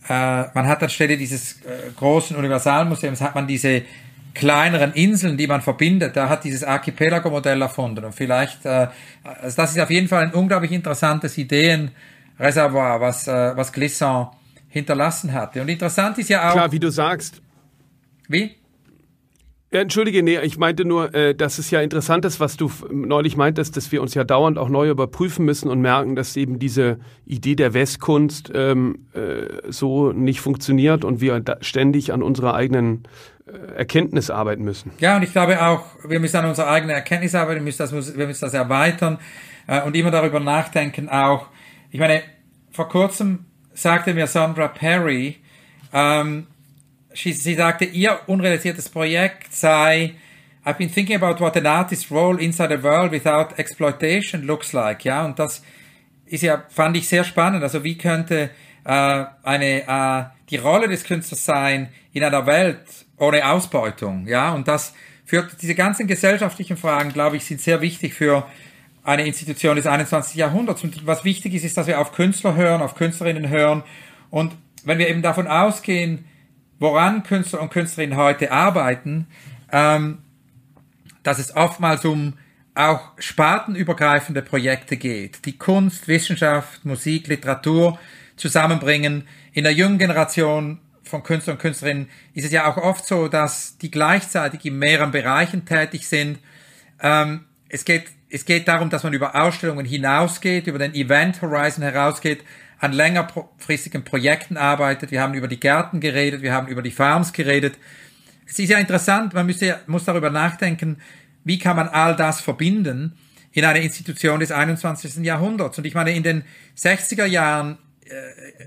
äh, man hat anstelle dieses äh, großen Universalmuseums hat man diese kleineren Inseln, die man verbindet. Da hat dieses Archipelago-Modell erfunden. Und vielleicht, äh, also das ist auf jeden Fall ein unglaublich interessantes Ideenreservoir, was, äh, was Glissant hinterlassen hatte. Und interessant ist ja auch. Klar, wie du sagst, wie? Ja, entschuldige, nee, ich meinte nur, äh, dass es ja interessant ist, was du neulich meintest, dass wir uns ja dauernd auch neu überprüfen müssen und merken, dass eben diese Idee der Westkunst ähm, äh, so nicht funktioniert und wir ständig an unserer eigenen äh, Erkenntnis arbeiten müssen. Ja, und ich glaube auch, wir müssen an unserer eigenen Erkenntnis arbeiten, wir müssen das, wir müssen das erweitern äh, und immer darüber nachdenken auch. Ich meine, vor kurzem sagte mir Sandra Perry, ähm, sie, sie sagte, ihr unrealisiertes Projekt sei I've been thinking about what an artist's role inside a world without exploitation looks like. Ja, und das ist ja, fand ich sehr spannend. Also wie könnte äh, eine äh, die Rolle des Künstlers sein in einer Welt ohne Ausbeutung? Ja, und das führt diese ganzen gesellschaftlichen Fragen, glaube ich, sind sehr wichtig für eine Institution des 21. Jahrhunderts. Und was wichtig ist, ist, dass wir auf Künstler hören, auf Künstlerinnen hören. Und wenn wir eben davon ausgehen, woran Künstler und Künstlerinnen heute arbeiten, ähm, dass es oftmals um auch spartenübergreifende Projekte geht, die Kunst, Wissenschaft, Musik, Literatur zusammenbringen, in der jungen Generation von Künstlern und Künstlerinnen ist es ja auch oft so, dass die gleichzeitig in mehreren Bereichen tätig sind. Ähm, es geht, es geht darum, dass man über Ausstellungen hinausgeht, über den Event Horizon herausgeht, an längerfristigen Projekten arbeitet. Wir haben über die Gärten geredet, wir haben über die Farms geredet. Es ist ja interessant, man müsste, muss darüber nachdenken, wie kann man all das verbinden in eine Institution des 21. Jahrhunderts. Und ich meine, in den 60er Jahren äh,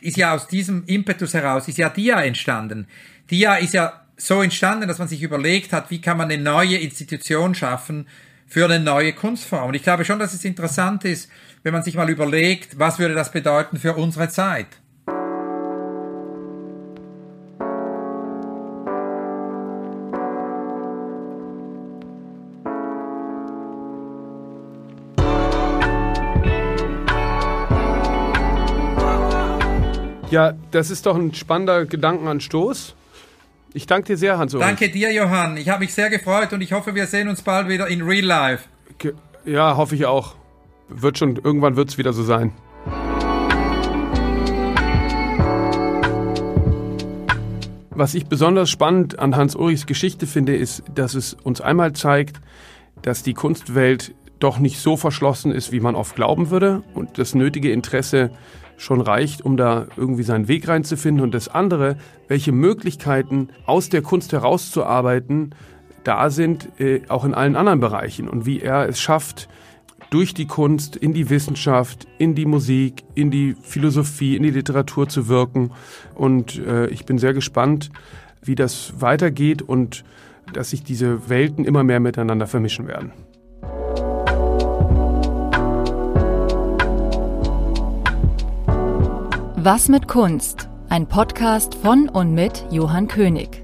ist ja aus diesem Impetus heraus, ist ja DIA entstanden. DIA ist ja so entstanden, dass man sich überlegt hat, wie kann man eine neue Institution schaffen für eine neue Kunstform. Und ich glaube schon, dass es interessant ist, wenn man sich mal überlegt, was würde das bedeuten für unsere Zeit. Ja, das ist doch ein spannender Gedankenanstoß. Ich danke dir sehr, Hans. -Ulrich. Danke dir, Johann. Ich habe mich sehr gefreut und ich hoffe, wir sehen uns bald wieder in Real Life. Ja, hoffe ich auch. Wird schon, irgendwann wird es wieder so sein. Was ich besonders spannend an Hans-Ulrichs Geschichte finde, ist, dass es uns einmal zeigt, dass die Kunstwelt doch nicht so verschlossen ist, wie man oft glauben würde und das nötige Interesse schon reicht, um da irgendwie seinen Weg reinzufinden. Und das andere, welche Möglichkeiten aus der Kunst herauszuarbeiten da sind, äh, auch in allen anderen Bereichen. Und wie er es schafft, durch die Kunst in die Wissenschaft, in die Musik, in die Philosophie, in die Literatur zu wirken. Und äh, ich bin sehr gespannt, wie das weitergeht und dass sich diese Welten immer mehr miteinander vermischen werden. Was mit Kunst? Ein Podcast von und mit Johann König.